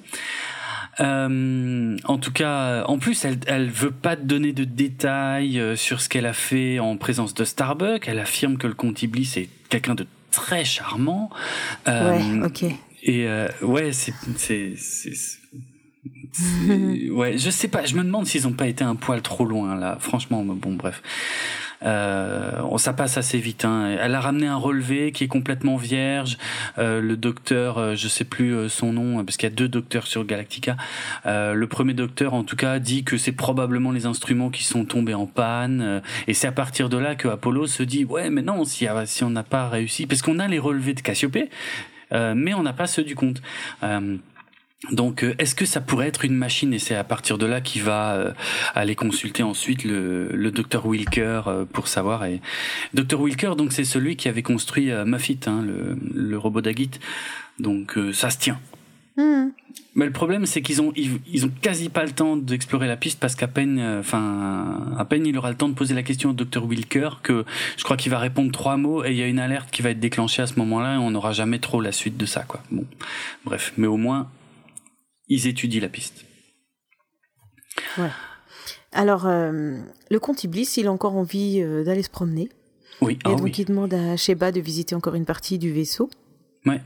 Euh, en tout cas, en plus, elle, elle veut pas te donner de détails euh, sur ce qu'elle a fait en présence de Starbuck. Elle affirme que le comte Iblis est quelqu'un de très charmant. Euh, ouais, ok. Et euh, ouais, c'est c'est c'est c'est- ouais, je sais pas. Je me demande s'ils ont pas été un poil trop loin là. Franchement, mais bon, bref. Euh, ça passe assez vite. Hein. Elle a ramené un relevé qui est complètement vierge. Euh, le docteur, euh, je sais plus son nom, parce qu'il y a deux docteurs sur Galactica. Le premier docteur, en tout cas, dit que c'est probablement les instruments qui sont tombés en panne. et c'est à partir de là que Apollo se dit ouais, mais non, si, on n'a pas réussi, parce qu'on a les relevés de Cassiopée, mais on n'a pas ceux du compte. Donc, euh, est-ce que ça pourrait être une machine Et c'est à partir de là qu'il va euh, aller consulter ensuite le, le docteur Wilker euh, pour savoir. Et docteur Wilker, donc c'est celui qui avait construit euh, Muffit, hein, le, le robot d'Agit. Donc ça se tient. Hmm. Mais le problème, c'est qu'ils ont ils, ils ont quasi pas le temps d'explorer la piste parce qu'à peine, euh, enfin, à peine il aura le temps de poser la question au docteur Wilker que je crois qu'il va répondre trois mots et il y a une alerte qui va être déclenchée à ce moment-là et on n'aura jamais trop la suite de ça, quoi. Bon, bref, mais au moins ils étudient la piste. Ouais. Alors, euh, le comte Iblis, il a encore envie euh, d'aller se promener. Oui, Et ah donc, oui. il demande à Sheba de visiter encore une partie du vaisseau. Ouais.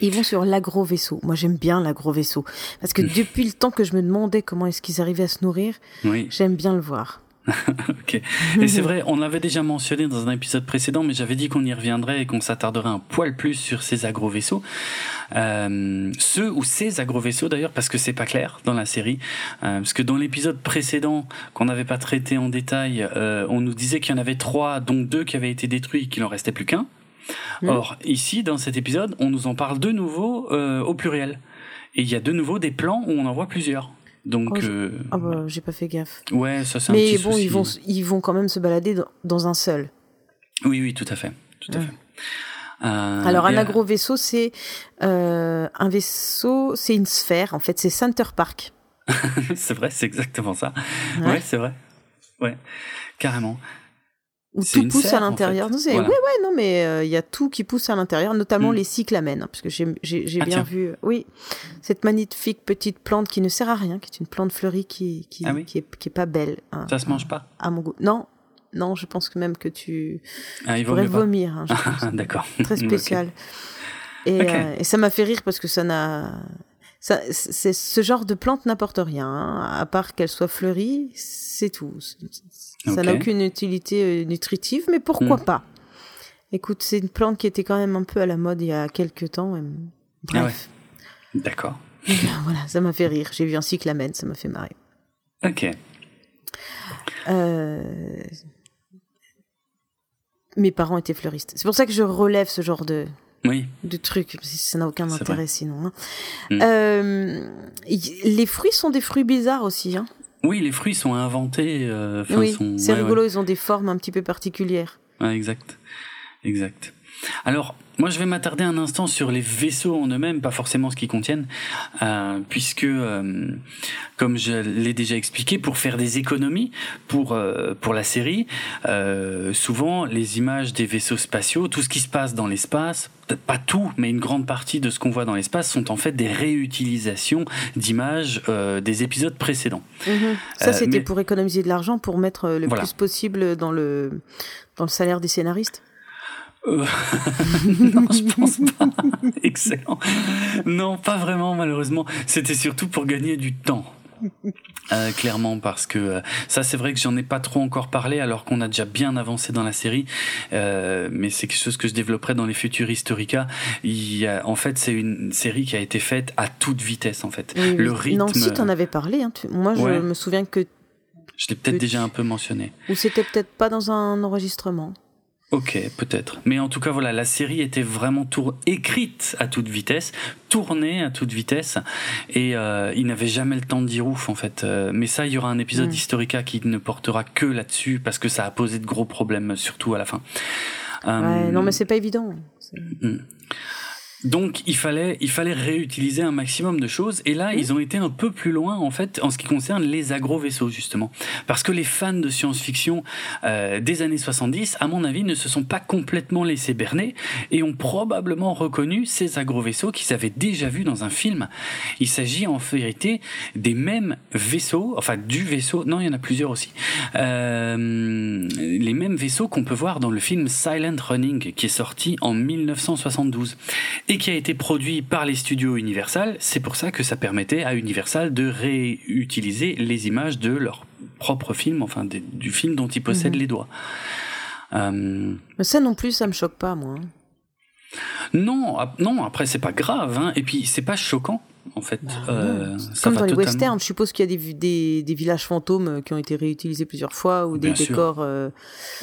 Ils vont sur l'agro-vaisseau. Moi, j'aime bien l'agro-vaisseau. Parce que depuis le temps que je me demandais comment est-ce qu'ils arrivaient à se nourrir, Oui, j'aime bien le voir. ok. Et c'est vrai, on l'avait déjà mentionné dans un épisode précédent, mais j'avais dit qu'on y reviendrait et qu'on s'attarderait un poil plus sur ces agro-vaisseaux. Euh, ceux ou ces agro-vaisseaux d'ailleurs, parce que c'est pas clair dans la série. Euh, parce que dans l'épisode précédent, qu'on n'avait pas traité en détail, euh, on nous disait qu'il y en avait trois, dont deux qui avaient été détruits et qu'il en restait plus qu'un. Mhm. Or, ici, dans cet épisode, on nous en parle de nouveau euh, au pluriel. Et il y a de nouveau des plans où on en voit plusieurs. Donc, Oh, euh, Ah bah, j'ai pas fait gaffe. ouais, ça c'est un Mais petit bon, souci. ils vont, ils vont quand même se balader dans, dans un seul. Oui, oui, tout à fait. Tout à fait. Euh, Alors, un et, euh, agro-vaisseau, c'est euh, un vaisseau, c'est une sphère. En fait, c'est Center Park. c'est vrai, c'est exactement ça. Ouais. Ouais, c'est vrai. Ouais, carrément. Où tout pousse serre, à en l'intérieur. fait. Non, c'est- Voilà. Ouais, ouais, non, mais euh, il y a tout qui pousse à l'intérieur, notamment Mm. les cyclamènes. hein, parce que j'ai Ah, bien tiens. vu, euh, oui, cette magnifique petite plante qui ne sert à rien, qui est une plante fleurie qui, qui, Ah oui. qui, est, qui est pas belle. hein, Ça se mange pas. À mon goût. Non, non, je pense que même que tu Ah, vaut pourrais vomir. hein, D'accord. Très spécial. Et, euh, et ça m'a fait rire parce que ça n'a. Ça, c'est ce genre de plante n'apporte rien, hein, à part qu'elle soit fleurie, c'est tout. Ça n'a aucune utilité euh, nutritive, mais pourquoi Mm. pas? Écoute, c'est une plante qui était quand même un peu à la mode il y a quelques temps. et- Bref, D'accord. voilà, ça m'a fait rire. J'ai vu un cyclamène, ça m'a fait marrer. Ok. Euh, Mes parents étaient fleuristes. C'est pour ça que je relève ce genre de, Oui. de trucs, ça n'a aucun intérêt vrai. sinon. hein. Mm. Euh, les fruits sont des fruits bizarres aussi. Hein. Oui, les fruits sont inventés. euh, oui, sont- c'est ouais, ouais. rigolo, ils ont des formes un petit peu particulières. Ouais, exact. Exact. Alors, moi, je vais m'attarder un instant sur les vaisseaux en eux-mêmes, pas forcément ce qu'ils contiennent, euh, puisque, euh, comme je l'ai déjà expliqué, pour faire des économies pour euh, pour la série, euh, souvent les images des vaisseaux spatiaux, tout ce qui se passe dans l'espace, peut-être pas tout, mais une grande partie de ce qu'on voit dans l'espace sont en fait des réutilisations d'images euh, des épisodes précédents. Ça, Euh, c'était mais- pour économiser de l'argent, pour mettre le Voilà. plus possible dans le, dans le salaire des scénaristes? Euh, non, je pense pas. Excellent. Non, pas vraiment, malheureusement. C'était surtout pour gagner du temps. Euh, clairement parce que euh, ça c'est vrai que j'en ai pas trop encore parlé alors qu'on a déjà bien avancé dans la série euh, mais c'est quelque chose que je développerai dans les futurs Historica il y a, en fait c'est une série qui a été faite à toute vitesse en fait Oui, le rythme Non, si, t'en avais parlé. Hein. Moi, je Ouais. me souviens que. je l'ai peut-être déjà un peu mentionné Ou c'était peut-être pas dans un enregistrement. Ok, peut-être. Mais en tout cas, voilà, la série était vraiment tour écrite à toute vitesse, tournée à toute vitesse, et euh, il n'avait jamais le temps de dire ouf, en fait. Euh, mais ça, il y aura un épisode Mm. Historica qui ne portera que là-dessus, parce que ça a posé de gros problèmes, surtout à la fin. Euh, Ouais, non, mais c'est pas évident. Donc il fallait il fallait réutiliser un maximum de choses. Et là ils ont été un peu plus loin en fait en ce qui concerne les agro-vaisseaux justement. Parce que les fans de science-fiction euh, des années 70 à mon avis ne se sont pas complètement laissés berner et ont probablement reconnu ces agro-vaisseaux qu'ils avaient déjà vus dans un film. Il s'agit en vérité des mêmes vaisseaux enfin du vaisseau non il y en a plusieurs aussi euh, les mêmes vaisseaux qu'on peut voir dans le film Silent Running qui est sorti en 1972 et qui a été produit par les studios Universal. C'est pour ça que ça permettait à Universal de réutiliser les images de leur propre film, enfin des- du film dont ils possèdent Mhm. les droits. Euh, Mais ça non plus, ça me choque pas, moi. non, non, après c'est pas grave, hein, et puis c'est pas choquant en fait. Euh, ça Bah Comme va dans les totalement- westerns, je suppose qu'il y a des, des, des villages fantômes euh, qui ont été réutilisés plusieurs fois ou des Bien décors. euh,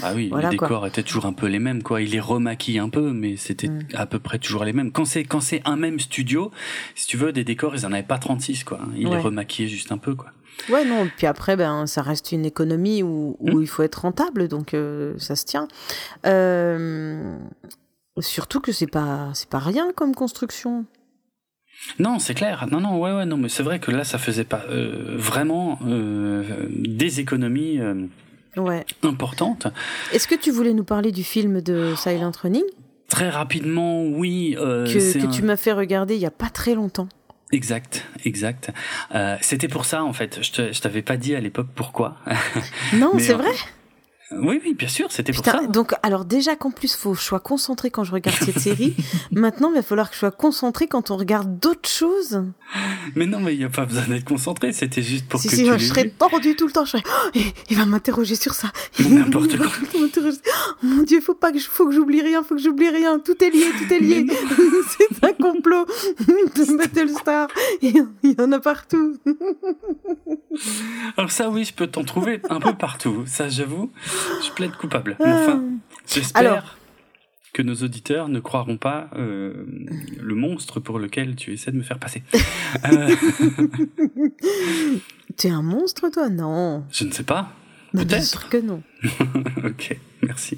Ah oui, Voilà, les quoi. décors étaient toujours un peu les mêmes, quoi. Ils les remaquillent un peu, mais c'était Mm. à peu près toujours les mêmes. Quand c'est quand c'est un même studio, si tu veux, des décors, ils en avaient pas 36, quoi. Ils les Ouais. remaquillaient juste un peu, quoi. Ouais, non, puis après, ben, ça reste une économie où, où Mm. il faut être rentable, donc euh, ça se tient. Euh, surtout que c'est pas, c'est pas rien comme construction. Non, c'est clair. Non, non, ouais, ouais, non, mais c'est vrai que là, ça faisait pas euh, vraiment euh, des économies euh, Ouais. importantes. Est-ce que tu voulais nous parler du film de Silent Running? Très rapidement, oui. que, c'est que un- tu m'as fait regarder il y a pas très longtemps Exact, exact. C'était pour ça en fait. Je, t'avais pas dit à l'époque pourquoi. Non, c'est vrai. Oui, oui, bien sûr, c'était pour Putain, ça. donc alors déjà qu'en plus faut que je sois concentré quand je regarde cette série. Maintenant, il va falloir que je sois concentré quand on regarde d'autres choses. Mais non, mais il y a pas besoin d'être concentré. C'était juste pour si que si, tu je serais tordu tout le temps. Je serais, Oh, il, va m'interroger sur ça. N'importe Il va quoi. Oh, mon Dieu, faut pas que faut que j'oublie rien, faut que j'oublie rien. Tout est lié, tout est lié. C'est un complot de Battlestar. Il y en a partout. Alors ça, oui, je peux t'en trouver un peu partout. Ça, j'avoue, je plaide coupable. Mais enfin, j'espère Alors. que nos auditeurs ne croiront pas euh, le monstre pour lequel tu essaies de me faire passer. Euh, T'es un monstre, toi? Non. je ne sais pas. Peut-être. que non. ok, merci.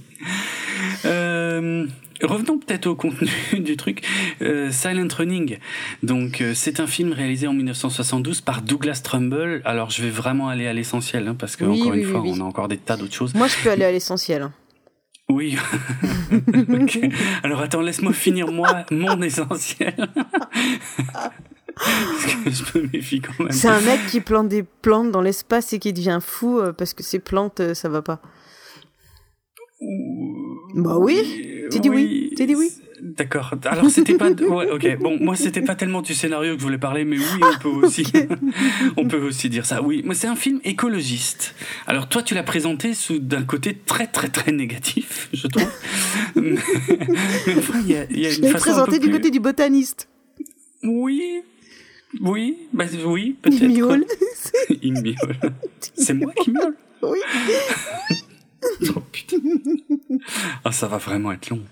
Euh, revenons peut-être au contenu du truc. Euh, Silent Running. Donc, euh, c'est un film réalisé en 1972 par Douglas Trumbull. Alors, je vais vraiment aller à l'essentiel, hein, parce que Oui, encore oui, une oui, fois, on a encore des tas d'autres choses. Moi, je peux aller à l'essentiel. hein. Oui. Alors, attends, laisse-moi finir moi mon essentiel. Parce que je me méfie quand même. C'est un mec qui plante des plantes dans l'espace et qui devient fou euh, parce que ces plantes, euh, ça va pas. Bah oui, t'as dit oui, t'as dit oui. D'accord. Alors c'était pas. Ouais, ok. Bon, moi c'était pas tellement du scénario que je voulais parler, mais oui, on peut aussi. on peut aussi dire ça. Oui, mais c'est un film écologiste. Alors toi, tu l'as présenté sous d'un côté très très très négatif, je trouve. mais, mais enfin, il y a, il y a Je une l'ai façon un présenté peu du côté du botaniste. Oui. Oui, bah oui, peut-être. Il miaule. Il miaule. C'est moi qui miaule. Oui. Oh putain. Ah, ça va vraiment être long.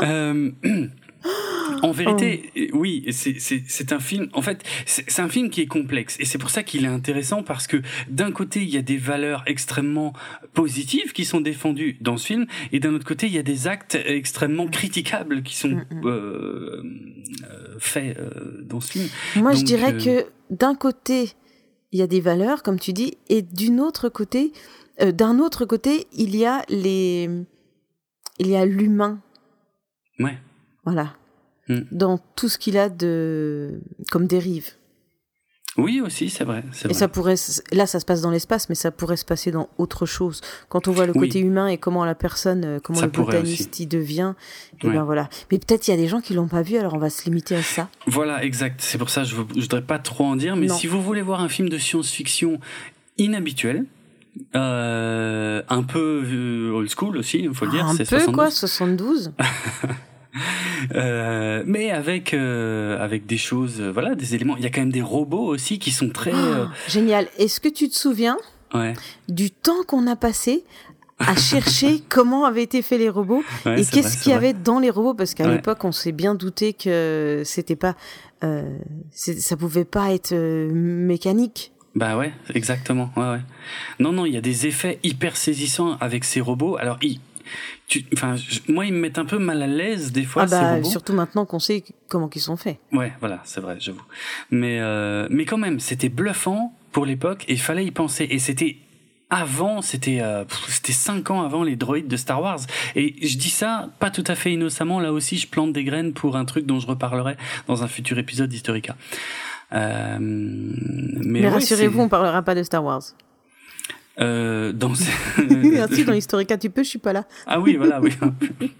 Euh, en vérité, oui, c'est- un film. En fait, c'est un film qui est complexe et c'est pour ça qu'il est intéressant parce que d'un côté, il y a des valeurs extrêmement positives qui sont défendues dans ce film et d'un autre côté, il y a des actes extrêmement critiquables qui sont euh, faits euh, dans ce film. Moi, je dirais euh, que d'un côté, il y a des valeurs, comme tu dis, et d'une autre côté, euh, d'un autre côté, il y a les, il y a l'humain. Ouais. Voilà. Mm. Dans tout ce qu'il a de, comme dérive. Oui, aussi, c'est vrai. Et ça pourrait, là, ça se passe dans l'espace, mais ça pourrait se passer dans autre chose. Quand on voit le Oui. côté humain et comment la personne, euh, comment Ça le botaniste y devient, et Ouais. ben voilà. Mais peut-être il y a des gens qui l'ont pas vu, alors on va se limiter à ça. Voilà, exact. C'est pour ça que je, je voudrais pas trop en dire, mais Non. si vous voulez voir un film de science-fiction inhabituel, euh, un peu euh, old school aussi, il faut le dire, un c'est peu 72, quoi, 72. euh, mais avec euh, avec des choses, euh, voilà, des éléments. Il y a quand même des robots aussi qui sont très, Ah, génial. Est-ce que tu te souviens ouais, du temps qu'on a passé à chercher comment avaient été faits les robots ouais, et qu'est-ce qu'il y avait dans les robots? Parce qu'à Ouais. l'époque on s'est bien douté que c'était pas euh, ça pouvait pas être euh, mécanique Bah ouais, exactement. Ouais, ouais. Non, non, il y a des effets hyper saisissants avec ces robots. Alors, ils, tu, enfin, je- moi, ils me mettent un peu mal à l'aise des fois ah bah surtout maintenant qu'on sait comment ils sont faits Ouais, voilà, c'est vrai, j'avoue. Mais euh, mais quand même, c'était bluffant pour l'époque et il fallait y penser. Et c'était avant, c'était euh, c'était cinq ans avant les droïdes de Star Wars. Et je dis ça pas tout à fait innocemment. Là aussi, je plante des graines pour un truc dont je reparlerai dans un futur épisode d'Historica. Euh, mais rassurez-vous on parlera pas de Star Wars euh, dans Ainsi dans Historica tu peux je suis pas là. Ah oui, voilà, oui.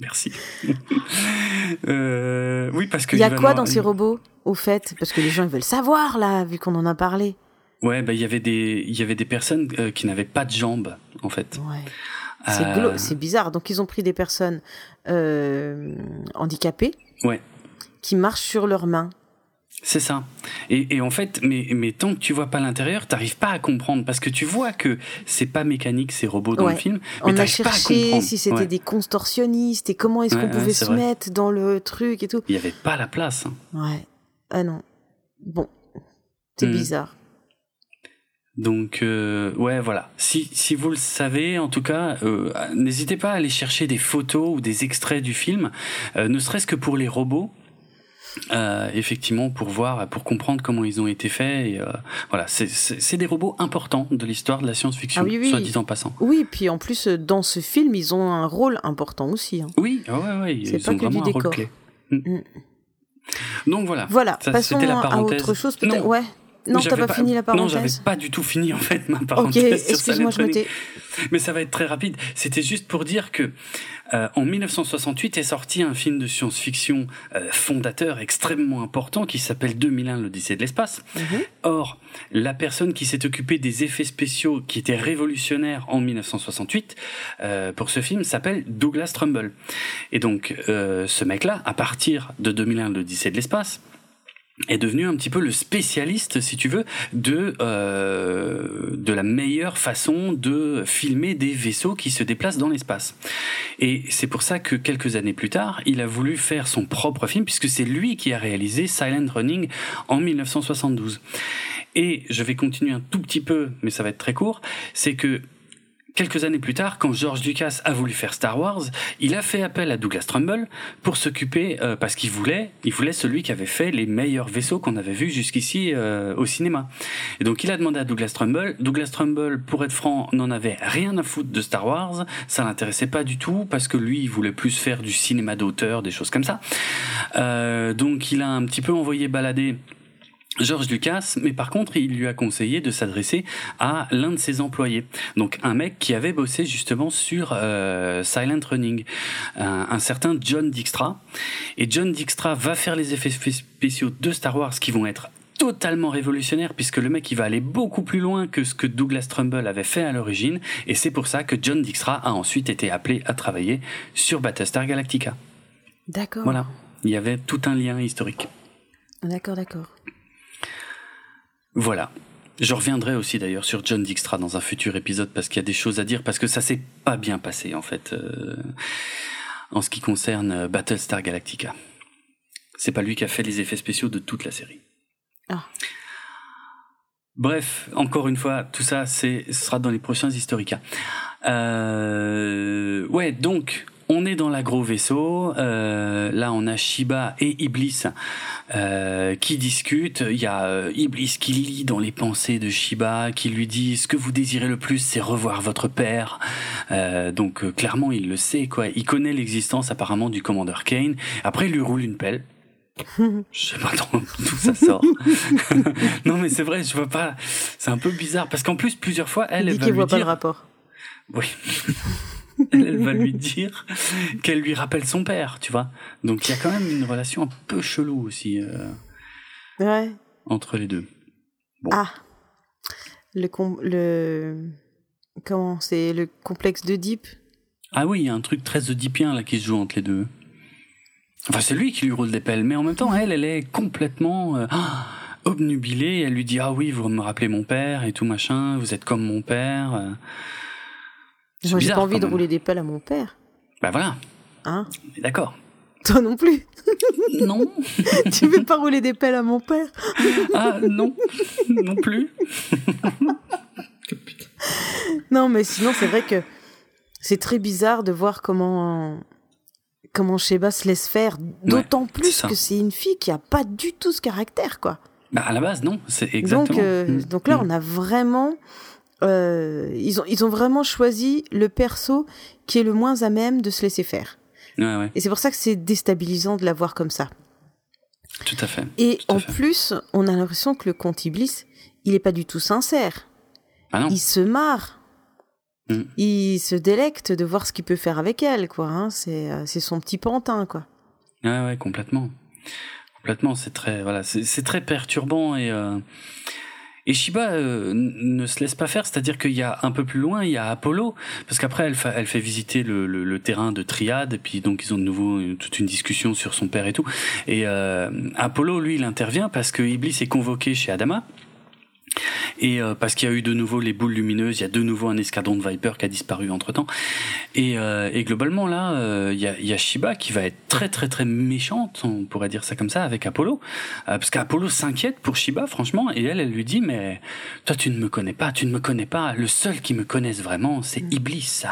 Merci. euh, oui, parce que il y a quoi dans ces robots au fait? Parce que les gens ils veulent savoir là vu qu'on en a parlé. Ouais, bah il y avait des il y avait des personnes euh, qui n'avaient pas de jambes en fait. ouais. C'est Euh, bizarre. Donc ils ont pris des personnes handicapées. Ouais. qui marchent sur leurs mains C'est ça. Et, et en fait, mais, mais tant que tu vois pas l'intérieur, t'arrives pas à comprendre parce que tu vois que c'est pas mécanique ces robots dans Ouais. le film. Mais On a pas à cherché comprendre. si c'était Ouais. des contorsionnistes et comment est-ce Ouais, qu'on pouvait se vrai. mettre dans le truc et tout. Il y avait pas la place. hein. Ouais. Ah non. Bon. C'est Hmm. bizarre. Donc euh, ouais, voilà. Si si vous le savez, en tout cas, euh, n'hésitez pas à aller chercher des photos ou des extraits du film, euh, ne serait-ce que pour les robots. Euh, effectivement, pour voir, pour comprendre comment ils ont été faits. Et, euh, voilà, c'est- des robots importants de l'histoire de la science-fiction, Ah oui, oui. soit dit en passant. Oui, puis en plus, euh, dans ce film, ils ont un rôle important aussi. hein. Oui, ah ouais, ouais, ils pas ont que du vraiment un rôle clé. Mm. Donc voilà. Voilà, Ça, passons la à autre chose. peut-être. Ouais. Non, t'as J'avais pas, fini la Non, j'avais parenthèse pas du tout fini en fait ma Ok, parenthèse sur excuse-moi, je m'étais. Mais ça va être très rapide. C'était juste pour dire que euh, en 1968 est sorti un film de science-fiction euh, fondateur extrêmement important qui s'appelle 2001 l'Odyssée de l'espace. Mhm. Or, la personne qui s'est occupée des effets spéciaux qui étaient révolutionnaires en 1968 euh, pour ce film s'appelle Douglas Trumbull. Et donc, euh, ce mec-là, à partir de 2001 l'Odyssée de l'espace, est devenu un petit peu le spécialiste, si tu veux, de euh, de la meilleure façon de filmer des vaisseaux qui se déplacent dans l'espace. Et c'est pour ça que quelques années plus tard, il a voulu faire son propre film, puisque c'est lui qui a réalisé Silent Running en 1972. Et je vais continuer un tout petit peu, mais ça va être très court, c'est que Quelques années plus tard, quand George Lucas a voulu faire Star Wars, il a fait appel à Douglas Trumbull pour s'occuper, euh, parce qu'il voulait, il voulait celui qui avait fait les meilleurs vaisseaux qu'on avait vus jusqu'ici euh, au cinéma. Et donc il a demandé à Douglas Trumbull. Douglas Trumbull, pour être franc, n'en avait rien à foutre de Star Wars. Ça l'intéressait pas du tout parce que lui, il voulait plus faire du cinéma d'auteur, des choses comme ça. Euh, donc il a un petit peu envoyé balader. George Lucas, mais par contre, il lui a conseillé de s'adresser à l'un de ses employés. Donc un mec qui avait bossé justement sur euh, Silent Running, un, un certain John Dijkstra. Et John Dijkstra va faire les effets spéciaux de Star Wars qui vont être totalement révolutionnaires puisque le mec il va aller beaucoup plus loin que ce que Douglas Trumbull avait fait à l'origine et c'est pour ça que John Dijkstra a ensuite été appelé à travailler sur Battlestar Galactica. D'accord. Voilà, il y avait tout un lien historique. D'accord, d'accord. Voilà. Je reviendrai aussi d'ailleurs sur John Dijkstra dans un futur épisode parce qu'il y a des choses à dire parce que ça s'est pas bien passé en fait euh, en ce qui concerne euh, Battlestar Galactica. C'est pas lui qui a fait les effets spéciaux de toute la série. Ah. Bref, encore une fois, tout ça, c'est, ce sera dans les prochains Historica. Euh, ouais, donc, on est dans l'agro vaisseau. Euh, là, on a Shiba et Iblis euh, qui discutent. Il y a euh, Iblis qui lit dans les pensées de Shiba, qui lui dit ce que vous désirez le plus, c'est revoir votre père. Donc, clairement, il le sait, quoi. Il connaît l'existence apparemment du commandeur Kane. Après, il lui roule une pelle. Je sais pas trop d'où ça sort. non, mais c'est vrai, je vois pas. C'est un peu bizarre parce qu'en plus, plusieurs fois, elle, Il elle dit va qu'il lui voit pas le dire. rapport. Oui. elle, elle va lui dire qu'elle lui rappelle son père, tu vois. Donc il y a quand même une relation un peu chelou aussi euh, Ouais. entre les deux. Bon. Ah. Le com- le comment c'est le complexe Deep? Ah oui, il y a un truc très oedipien là qui se joue entre les deux. Enfin, c'est lui qui lui roule des pelles, mais en même temps, elle, elle est complètement euh, obnubilée. Elle lui dit ah oui, vous me rappelez mon père et tout machin. Vous êtes comme mon père. Euh. Moi, j'ai pas envie de rouler des pelles à mon père. Bah voilà, Hein d'accord. Toi non plus. non, tu veux pas rouler des pelles à mon père ah non, non plus. Non, mais sinon, c'est vrai que c'est très bizarre de voir comment comment Sheba se laisse faire. D'autant plus que c'est une fille qui a pas du tout ce caractère, quoi. Bah à la base non, c'est exactement. Donc, euh, donc là, Mm. on a vraiment. Euh, ils, ont, ils ont vraiment choisi le perso qui est le moins à même de se laisser faire. Ouais ouais, Et c'est pour ça que c'est déstabilisant de la voir comme ça. tout à fait. Et à en fait. plus, on a l'impression que le comte Iblis, il est pas du tout sincère. Ah non. Il se marre. Mm. Il se délecte de voir ce qu'il peut faire avec elle, quoi. hein. C'est euh, son petit pantin, quoi. Ouais, ouais, complètement. Complètement, c'est très, voilà, c'est très perturbant et, euh, et Shiba euh, ne se laisse pas faire, c'est-à-dire qu'il y a un peu plus loin, il y a Apollo, parce qu'après elle, fa- elle fait visiter le, terrain de Triade, et puis donc ils ont de nouveau une- toute une discussion sur son père et tout. Et euh, Apollo, lui, il intervient parce que Iblis est convoqué chez Adama. Et euh, parce qu'il y a eu de nouveau les boules lumineuses, il y a de nouveau un escadron de Viper qui a disparu entre temps. Et, euh, et globalement là, euh, il y, a, il y a Shiba qui va être très très très méchante, on pourrait dire ça comme ça, avec Apollo, parce qu'Apollo s'inquiète pour Shiba franchement, et elle, elle lui dit mais toi tu ne me connais pas, tu ne me connais pas, le seul qui me connaisse vraiment c'est Iblis.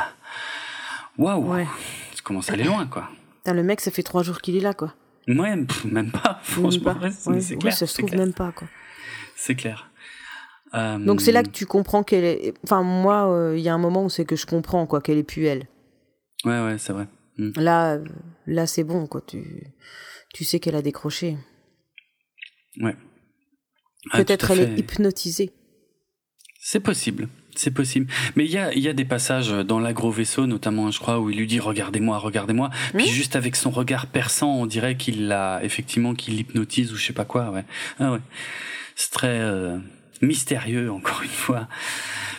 Waouh, Ouais. ça commence à aller loin quoi. Putain, le mec, ça fait trois jours qu'il est là, quoi. Ouais, pff, même pas, Même franchement, pas. ouais, c'est Ouais, c'est ouais, clair, ça se trouve clair, même pas, quoi. c'est clair. Euh, Donc c'est là que tu comprends qu'elle est. Enfin, moi, euh, il y a un moment où c'est que je comprends, quoi, qu'elle est plus elle. Ouais, ouais, c'est vrai. Mm. Là, euh, là, c'est bon, quoi. Tu, tu sais qu'elle a décroché. Ouais. Ah, Peut-être elle fait. est hypnotisée. C'est possible. C'est possible. Mais il y a, y a des passages dans l'agro vaisseau, notamment, je crois, où il lui dit regardez-moi, regardez-moi. Puis Hmm. juste avec son regard perçant, on dirait qu'il l'a, effectivement, qu'il l'hypnotise ou je sais pas quoi, ouais. Ah ouais. C'est très euh, mystérieux, encore une fois.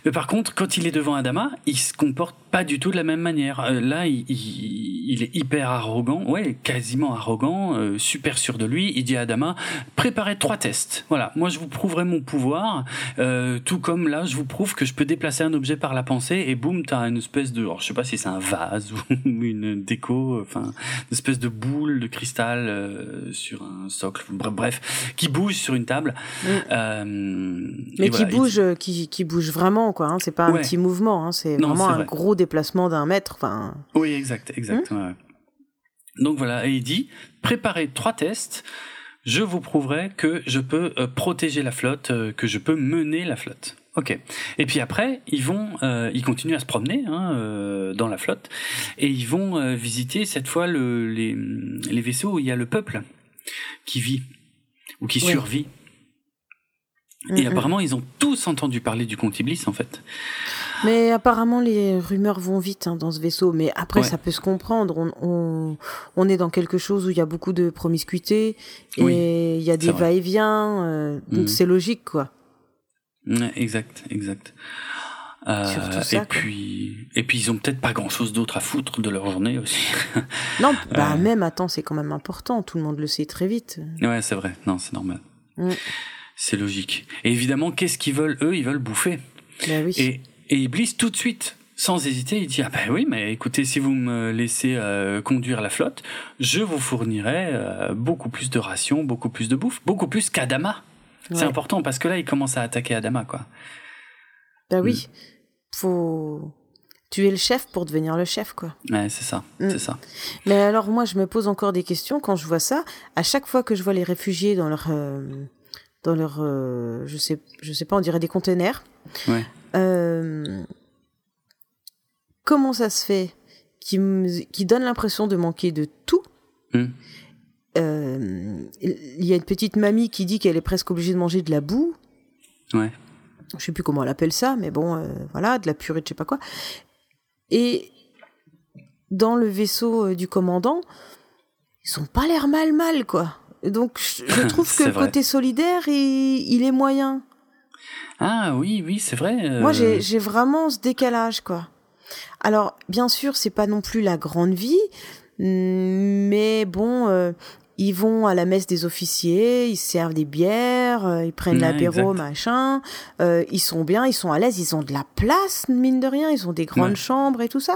Mais par contre, quand il est devant Adama, il se comporte pas du tout de la même manière. Euh, là, il, il, il est hyper arrogant, ouais, quasiment arrogant, euh, super sûr de lui. Il dit à Adama, préparez trois tests. Voilà, moi je vous prouverai mon pouvoir, euh, tout comme là, je vous prouve que je peux déplacer un objet par la pensée et boum, t'as une espèce de, alors, je sais pas si c'est un vase ou une déco, enfin, une espèce de boule de cristal euh, sur un socle, bref, qui bouge sur une table. Mm. Euh, Mais qui voilà, bouge, euh, qui, qui bouge vraiment, quoi. hein. C'est pas un petit mouvement, hein. c'est vraiment un vrai. gros déplacement d'un mètre. Enfin, Oui, exact, exact. Hmm. Donc voilà, et il dit préparez trois tests. Je vous prouverai que je peux euh, protéger la flotte, euh, que je peux mener la flotte. Ok. Et puis après, ils vont, euh, ils continuent à se promener hein, euh, dans la flotte et ils vont euh, visiter cette fois le, les, les vaisseaux où il y a le peuple qui vit ou qui Ouais. survit. Mm, Et mm. apparemment, ils ont tous entendu parler du comte Iblis en fait. Mais apparemment, les rumeurs vont vite hein, dans ce vaisseau. Mais après, Ouais. ça peut se comprendre. On, on, on est dans quelque chose où il y a beaucoup de promiscuité et Oui, il y a des va-et-vient. euh, donc Mhm. c'est logique, quoi. Exact, exact. Euh, ça, et quoi. puis, et puis ils ont peut-être pas grand chose d'autre à foutre de leur journée aussi. Non, bah Ouais. même, attends, c'est quand même important. Tout le monde le sait très vite. ouais, c'est vrai. Non, c'est normal. Mm. C'est logique. Et évidemment, qu'est-ce qu'ils veulent? Eux Ils veulent bouffer. Bah oui. Et, et Iblis tout de suite, sans hésiter, il dit ah ben oui, mais écoutez, si vous me laissez euh, conduire la flotte, je vous fournirai euh, beaucoup plus de rations, beaucoup plus de bouffe, beaucoup plus qu'Adama. C'est important parce que là, il commence à attaquer Adama, quoi. Bah oui. Faut tuer le chef pour devenir le chef, quoi. Ouais, c'est ça, Mm. c'est ça. Mais alors moi, je me pose encore des questions quand je vois ça. À chaque fois que je vois les réfugiés dans leur, euh, dans leur, je sais, je sais pas, on dirait des containers. Ouais. Euh, comment ça se fait qui qui donne l'impression de manquer de tout Mm. Euh, Il y a une petite mamie qui dit qu'elle est presque obligée de manger de la boue. Ouais. Je sais plus comment elle appelle ça, mais bon, euh, voilà, de la purée de je sais pas quoi. Et dans le vaisseau du commandant, ils sont pas l'air mal mal quoi. Donc je, je trouve que le vrai. côté solidaire, il, il est moyen. Ah oui, oui, c'est vrai. euh, Moi, j'ai j'ai vraiment ce décalage, quoi. Alors, bien sûr, c'est pas non plus la grande vie, mais bon, euh, ils vont à la messe des officiers, ils servent des bières, euh, ils prennent Ouais, l'apéro, machin. euh, ils sont bien, ils sont à l'aise, ils ont de la place, mine de rien, ils ont des grandes Ouais. chambres et tout ça.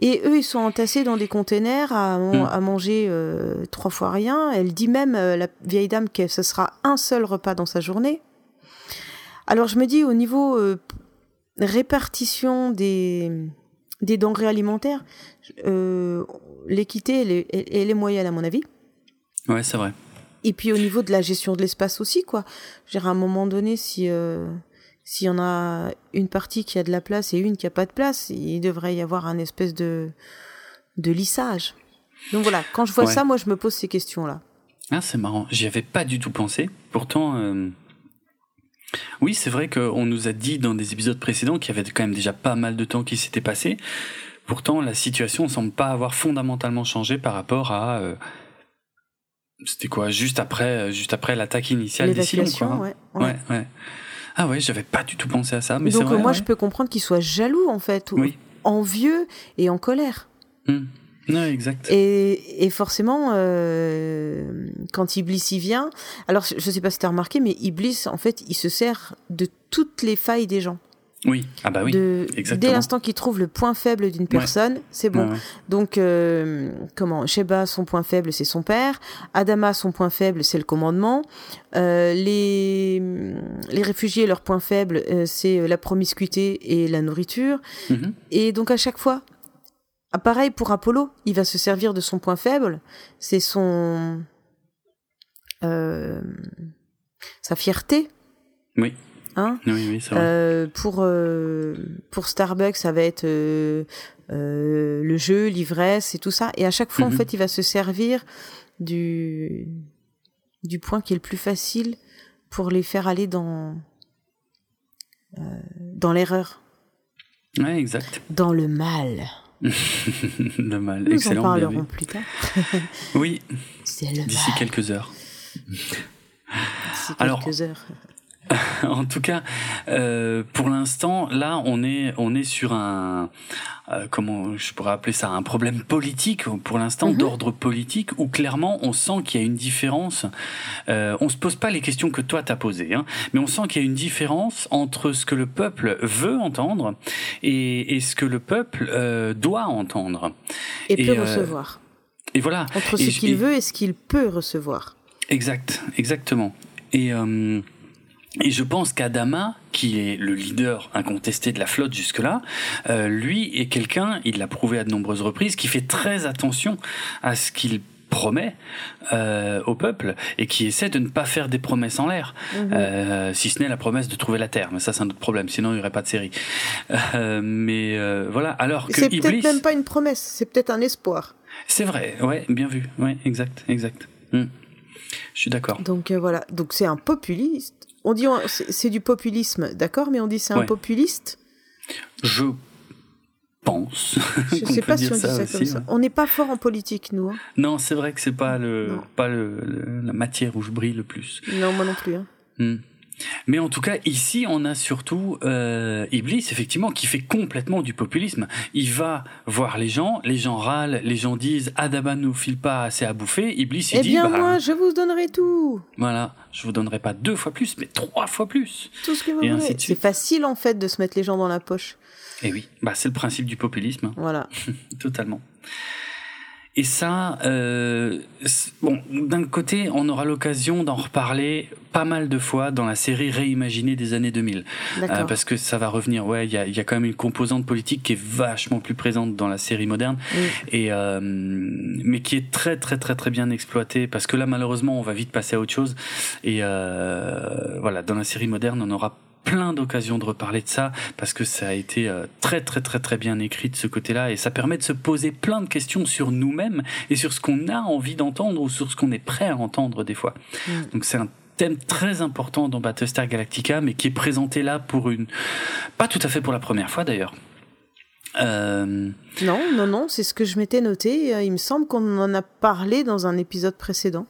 Et eux, ils sont entassés dans des containers à, Mm. à manger euh, trois fois rien. Elle dit même, euh, la vieille dame, que ce sera un seul repas dans sa journée. Alors je me dis au niveau euh, répartition des, des denrées alimentaires, euh, l'équité elle est, elle- elle est moyenne à mon avis. Ouais, c'est vrai. Et puis au niveau de la gestion de l'espace aussi quoi. Je à un moment donné si euh, s'il y en a une partie qui a de la place et une qui a pas de place, il devrait y avoir un espèce de de lissage. Donc voilà, quand je vois Ouais. ça, moi je me pose ces questions là. Ah, c'est marrant. J'y avais pas du tout pensé. Pourtant, euh, oui, c'est vrai qu'on nous a dit dans des épisodes précédents qu'il y avait quand même déjà pas mal de temps qui s'était passé. Pourtant, la situation semble pas avoir fondamentalement changé par rapport à. euh, C'était quoi Juste après, juste après l'attaque initiale des L'évacuation, quoi. hein. ouais, ouais. ouais, ouais. Ah ouais, j'avais pas du tout pensé à ça. Mais Donc vrai, moi ouais. je peux comprendre qu'ils soient jaloux en fait, ou Oui. envieux et en colère. Hmm. Ouais, exact. Et, et forcément, euh, quand Iblis y vient, alors je sais pas si tu as remarqué, mais Iblis, en fait, il se sert de toutes les failles des gens. Oui. Ah bah oui. de, exactement. dès l'instant qu'il trouve le point faible d'une personne, c'est bon. Ouais. Donc, euh, comment Sheba, son point faible, c'est son père. Adama, son point faible, c'est le commandement. Euh, les, les réfugiés, leur point faible, euh, c'est la promiscuité et la nourriture. Mhm. Et donc à chaque fois, ah, pareil pour Apollo, il va se servir de son point faible, c'est son euh, sa fierté, Oui. hein. Oui, oui, c'est vrai. Euh, pour euh, pour Starbucks, ça va être le jeu, l'ivresse et tout ça. Et à chaque fois, en Mhm. fait, il va se servir du du point qui est le plus facile pour les faire aller dans, dans l'erreur. Ouais, exact. Dans le mal. le mal, Nous excellent. en bien parlerons plus tard. Oui, d'ici quelques heures. D'ici Alors- quelques heures. en tout cas, euh, pour l'instant, là, on est, on est sur un, euh, comment je pourrais appeler ça, un problème politique, pour l'instant, Mhm. d'ordre politique, où clairement, on sent qu'il y a une différence. Euh, on se pose pas les questions que toi t'as posées, hein, mais on sent qu'il y a une différence entre ce que le peuple veut entendre et, et ce que le peuple euh, doit entendre. Et, et, peut recevoir. Et voilà. Entre ce qu'il veut et ce qu'il peut recevoir. Exact, exactement. Et, euh, et je pense qu'Adama, qui est le leader incontesté de la flotte jusque-là, euh, lui est quelqu'un, il l'a prouvé à de nombreuses reprises, qui fait très attention à ce qu'il promet euh, au peuple et qui essaie de ne pas faire des promesses en l'air, Mhm. euh, si ce n'est la promesse de trouver la terre. Mais ça, c'est un autre problème. Sinon, il n'y aurait pas de série. Euh, mais euh, voilà. Alors que C'est peut-être Iblis, même pas une promesse, c'est peut-être un espoir. c'est vrai. Ouais, bien vu. Ouais, exact, exact. Hmm. Je suis d'accord. Donc euh, voilà, donc c'est un populiste. On dit c'est du populisme, d'accord, mais on dit c'est un Ouais. populiste? Je pense. Je sais pas si on dit ça, aussi, comme ça. ouais. On n'est pas fort en politique, nous. hein. Non, c'est vrai que c'est pas le Non. pas le, le- la matière où je brille le plus. Non, moi non plus. hein. Hmm. Mais en tout cas, ici, on a surtout euh, Iblis, effectivement, qui fait complètement du populisme. Il va voir les gens, les gens râlent, les gens disent Adama nous file pas assez à bouffer. Iblis, il Eh dit bien, bah, moi, je vous donnerai tout. voilà, je vous donnerai pas deux fois plus, mais trois fois plus. Tout ce que vous Et voulez. C'est facile, en fait, de se mettre les gens dans la poche. Et oui, bah c'est le principe du populisme. Voilà. Totalement. Et ça, euh, bon, d'un côté, on aura l'occasion d'en reparler pas mal de fois dans la série réimaginée des années 2000. Euh, parce que ça va revenir, ouais, il y a, y a quand même une composante politique qui est vachement plus présente dans la série moderne, Oui. et euh, mais qui est très très très très bien exploitée, parce que là, malheureusement, on va vite passer à autre chose. Et euh, voilà, dans la série moderne, on aura plein d'occasions de reparler de ça parce que ça a été euh, très très très très bien écrit de ce côté-là et ça permet de se poser plein de questions sur nous-mêmes et sur ce qu'on a envie d'entendre ou sur ce qu'on est prêt à entendre des fois. Mm. Donc c'est un thème très important dans Battlestar Galactica mais qui est présenté là pour une pas tout à fait pour la première fois d'ailleurs. Euh, Non, non, non, c'est ce que je m'étais noté. Il me semble qu'on en a parlé dans un épisode précédent.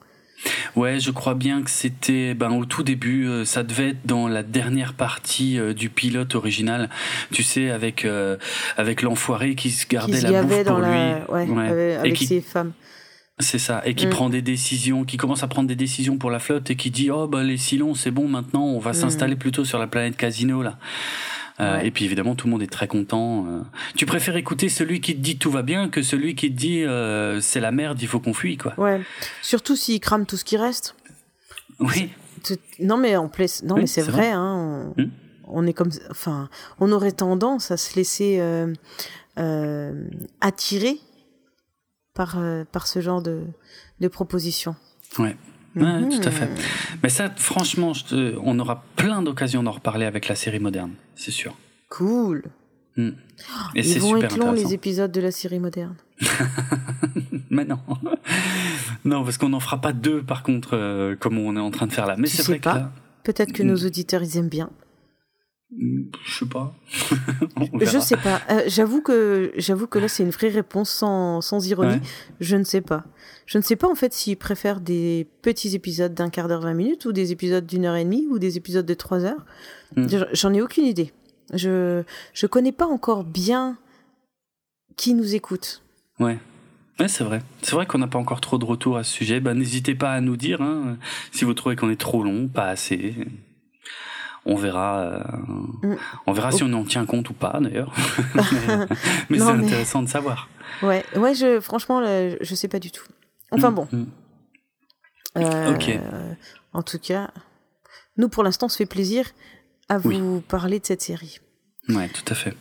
Ouais, je crois bien que c'était ben, au tout début, euh, ça devait être dans la dernière partie euh, du pilote original, tu sais, avec euh, avec l'enfoiré qui se Qui gardait se la bouffe dans pour la... lui. Ouais, Ouais. avec, qui- ses femmes. C'est ça, et qui Mm. prend des décisions, qui commence à prendre des décisions pour la flotte et qui dit oh bah les Silons c'est bon maintenant, on va Mm. s'installer plutôt sur la planète Casino là. Euh, Ouais. Et puis évidemment tout le monde est très content. euh. Tu préfères écouter celui qui te dit tout va bien que celui qui te dit euh, c'est la merde, il faut qu'on fuit quoi. Ouais. Surtout s'il crame tout ce qui reste. Oui, Non, mais en non, Oui, mais c'est vrai. Hein, on... Hmm. on est comme, enfin, on aurait tendance à se laisser euh, attirer par par ce genre de de propositions. ouais. Ouais, Mhm. tout à fait. Mais ça, franchement, je te- on aura plein d'occasions d'en reparler avec la série moderne, c'est sûr. Cool. Mm. Et Ils c'est vont super être longs les épisodes de la série moderne. Mais non. non, parce qu'on n'en fera pas deux, par contre, euh, comme on est en train de faire là. Mais c'est vrai que pas. là, Peut-être que Hmm. nos auditeurs ils aiment bien. Je sais pas. Je sais pas. Euh, j'avoue que j'avoue que là c'est une vraie réponse sans sans ironie. Ouais. Je ne sais pas. Je ne sais pas en fait s'ils préfèrent des petits épisodes d'un quart d'heure, 20 minutes, ou des épisodes d'une heure et demie, ou des épisodes de trois heures. Hmm. Je- J'en ai aucune idée. Je je connais pas encore bien qui nous écoute. Ouais. Ouais, c'est vrai. C'est vrai qu'on n'a pas encore trop de retour à ce sujet. Ben, n'hésitez pas à nous dire hein, si vous trouvez qu'on est trop long, pas assez. On verra. euh, Mm. On verra si on en tient compte ou pas, d'ailleurs. mais c'est mais- intéressant de savoir. Ouais, ouais, je franchement là, je sais pas du tout. Enfin Mm, bon. mm. Euh, Ok. En tout cas, nous pour l'instant on se fait plaisir à vous parler de cette série. Ouais, tout à fait.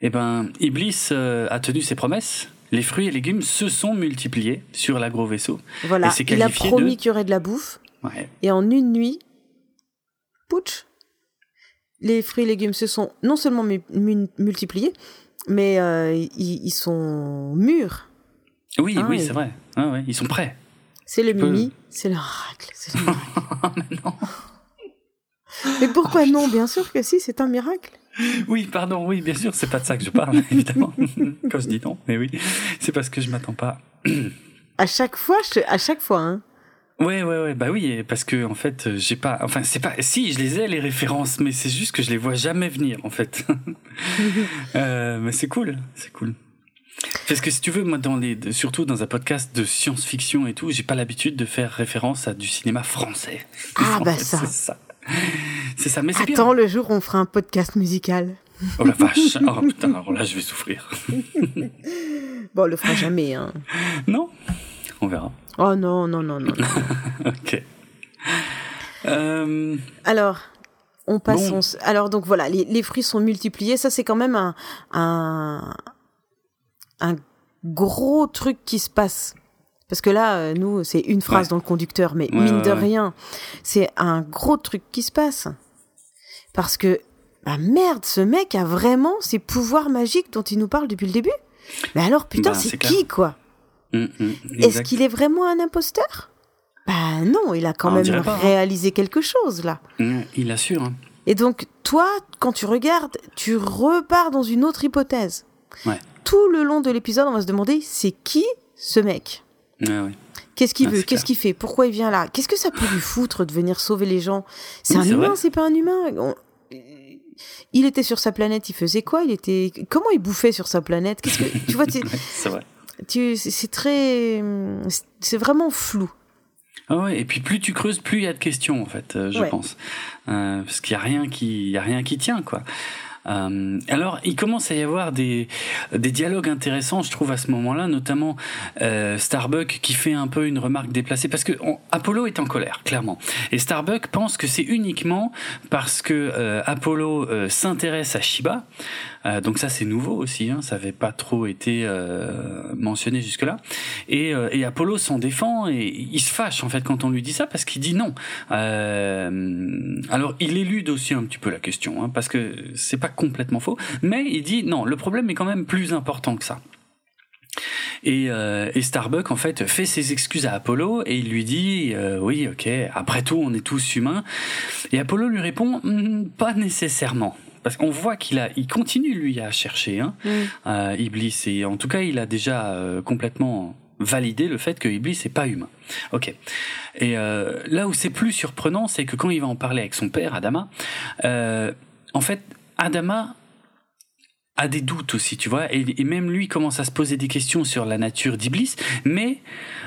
Eh ben, Iblis euh, a tenu ses promesses. Les fruits et légumes se sont multipliés sur l'agro vaisseau. Voilà, Et il a promis de- qu'il y aurait de la bouffe. Ouais. Et en une nuit, putsch, les fruits et légumes se sont non seulement mu- mu- multipliés, mais euh, ils, ils sont mûrs. Oui, Ah, oui, et- c'est vrai. Ouais, ouais, ils sont prêts. C'est le peux- mimi, c'est l'oracle. miracle. mais non. Mais pourquoi non? Bien sûr que si, c'est un miracle. Oui, pardon, oui, bien sûr, c'est pas de ça que je parle, évidemment. Quand je dis non, mais oui, c'est parce que je m'attends pas. À chaque fois, je- à chaque fois, hein. Ouais, ouais, ouais, bah oui, parce que en fait, euh, j'ai pas, enfin, c'est pas, si, je les ai les références, mais c'est juste que je les vois jamais venir, en fait. euh, mais c'est cool, c'est cool. Parce que si tu veux, moi, dans les, surtout dans un podcast de science-fiction et tout, j'ai pas l'habitude de faire référence à du cinéma français. Ah, En bah fait, ça. C'est ça. C'est ça, mais c'est bien. Attends, le jour où on fera un podcast musical. Oh la vache. Oh putain, alors là, je vais souffrir. Bon, on le fera jamais, hein. Non? On verra. Oh non, non, non, non. non. Ok. Euh, Alors, on passe. Bon. on- Alors, donc voilà, les, les fruits sont multipliés. Ça, c'est quand même un, un, un gros truc qui se passe. Parce que là, euh, nous, c'est une phrase Ouais. dans le conducteur, mais Ouais, mine ouais, de rien, c'est un gros truc qui se passe. Parce que, bah merde, ce mec a vraiment ces pouvoirs magiques dont il nous parle depuis le début. Mais alors, putain, Bah, c'est c'est qui, quoi? Hum, hum, Est-ce qu'il est vraiment un imposteur? Bah non, il a quand Ah, même hein. réalisé quelque chose, là. Il assure. Hein. Et donc, toi, quand tu regardes, tu repars dans une autre hypothèse. Ouais. Tout le long de l'épisode, on va se demander, c'est qui ce mec? Ouais. Qu'est-ce qu'il Ah, veut? Qu'est-ce qu'il fait? Pourquoi il vient là? Qu'est-ce que ça peut lui foutre de venir sauver les gens? C'est Oui, un humain, c'est pas un humain? On- Il était sur sa planète, il faisait quoi? Il était comment il bouffait sur sa planète? Qu'est-ce que tu vois Ouais, c'est vrai. Tu- C'est très, c'est vraiment flou. Ah ouais, et puis plus tu creuses, plus il y a de questions en fait, euh, je Ouais. pense, Euh, parce qu'il y a rien qui, y a rien qui tient quoi. Euh, alors, il commence à y avoir des, des dialogues intéressants, je trouve, à ce moment-là, notamment euh, Starbuck qui fait un peu une remarque déplacée, parce que on- Apollo est en colère, clairement. Et Starbuck pense que c'est uniquement parce que euh, Apollo s'intéresse à Shiba, euh, donc ça c'est nouveau aussi, hein, ça avait pas trop été euh, mentionné jusque-là. Et, euh, et Apollo s'en défend et il se fâche en fait quand on lui dit ça parce qu'il dit non. Alors il élude aussi un petit peu la question hein, parce que c'est pas complètement faux, mais il dit non, le problème est quand même plus important que ça. Et, euh, Starbuck en fait fait ses excuses à Apollo et il lui dit oui ok après tout on est tous humains et Apollo lui répond Hmm, pas nécessairement parce qu'on voit qu'il a il continue lui à chercher hein, euh, Iblis et en tout cas il a déjà euh, complètement validé le fait que Iblis est pas humain. Ok. Et euh, là où c'est plus surprenant, c'est que quand il va en parler avec son père Adama, en fait Adama a des doutes aussi, tu vois, et, et même lui commence à se poser des questions sur la nature d'Iblis, mais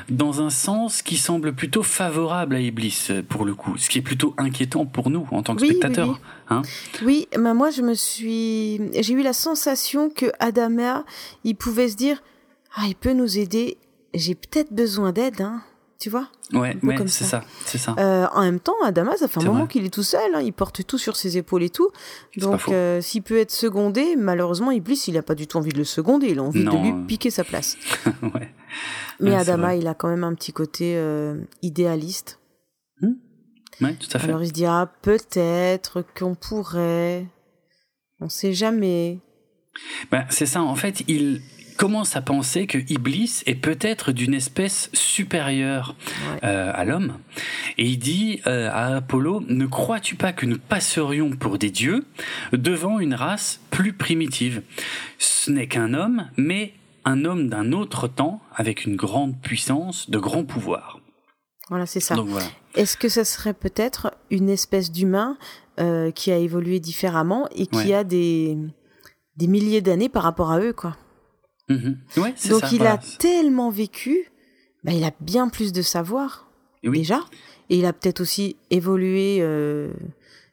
dans un sens qui semble plutôt favorable à Iblis pour le coup, ce qui est plutôt inquiétant pour nous en tant que Oui, spectateurs. oui. Hein Oui, mais moi je me suis, j'ai eu la sensation que Adama, il pouvait se dire, ah il peut nous aider, j'ai peut-être besoin d'aide, hein, tu vois. ouais, ouais, comme c'est ça. ça, c'est ça. Euh, en même temps, Adama, ça fait un moment qu'il est tout seul, hein, il porte tout sur ses épaules et tout. Donc, euh, s'il peut être secondé, malheureusement, Iblis, il a pas du tout envie de le seconder, il a envie Non, de lui piquer sa place. ouais. Mais Ouais, Adama, il a quand même un petit côté euh, idéaliste. Ouais, tout à fait. Alors il se dit, ah, peut-être qu'on pourrait, on sait jamais. Ben, c'est ça, en fait, il commence à penser que Iblis est peut-être d'une espèce supérieure Ouais. euh, à l'homme? Et il dit euh, à Apollo, ne crois-tu pas que nous passerions pour des dieux devant une race plus primitive? Ce n'est qu'un homme, mais un homme d'un autre temps, avec une grande puissance, de grands pouvoirs. Voilà, c'est ça. Voilà. Est-ce que ça serait peut-être une espèce d'humain euh, qui a évolué différemment et qui Ouais. a des, des milliers d'années par rapport à eux, quoi? Mhm. Ouais, Donc ça, il voilà. a tellement vécu, bah, il a bien plus de savoir, oui. déjà. Et il a peut-être aussi évolué euh,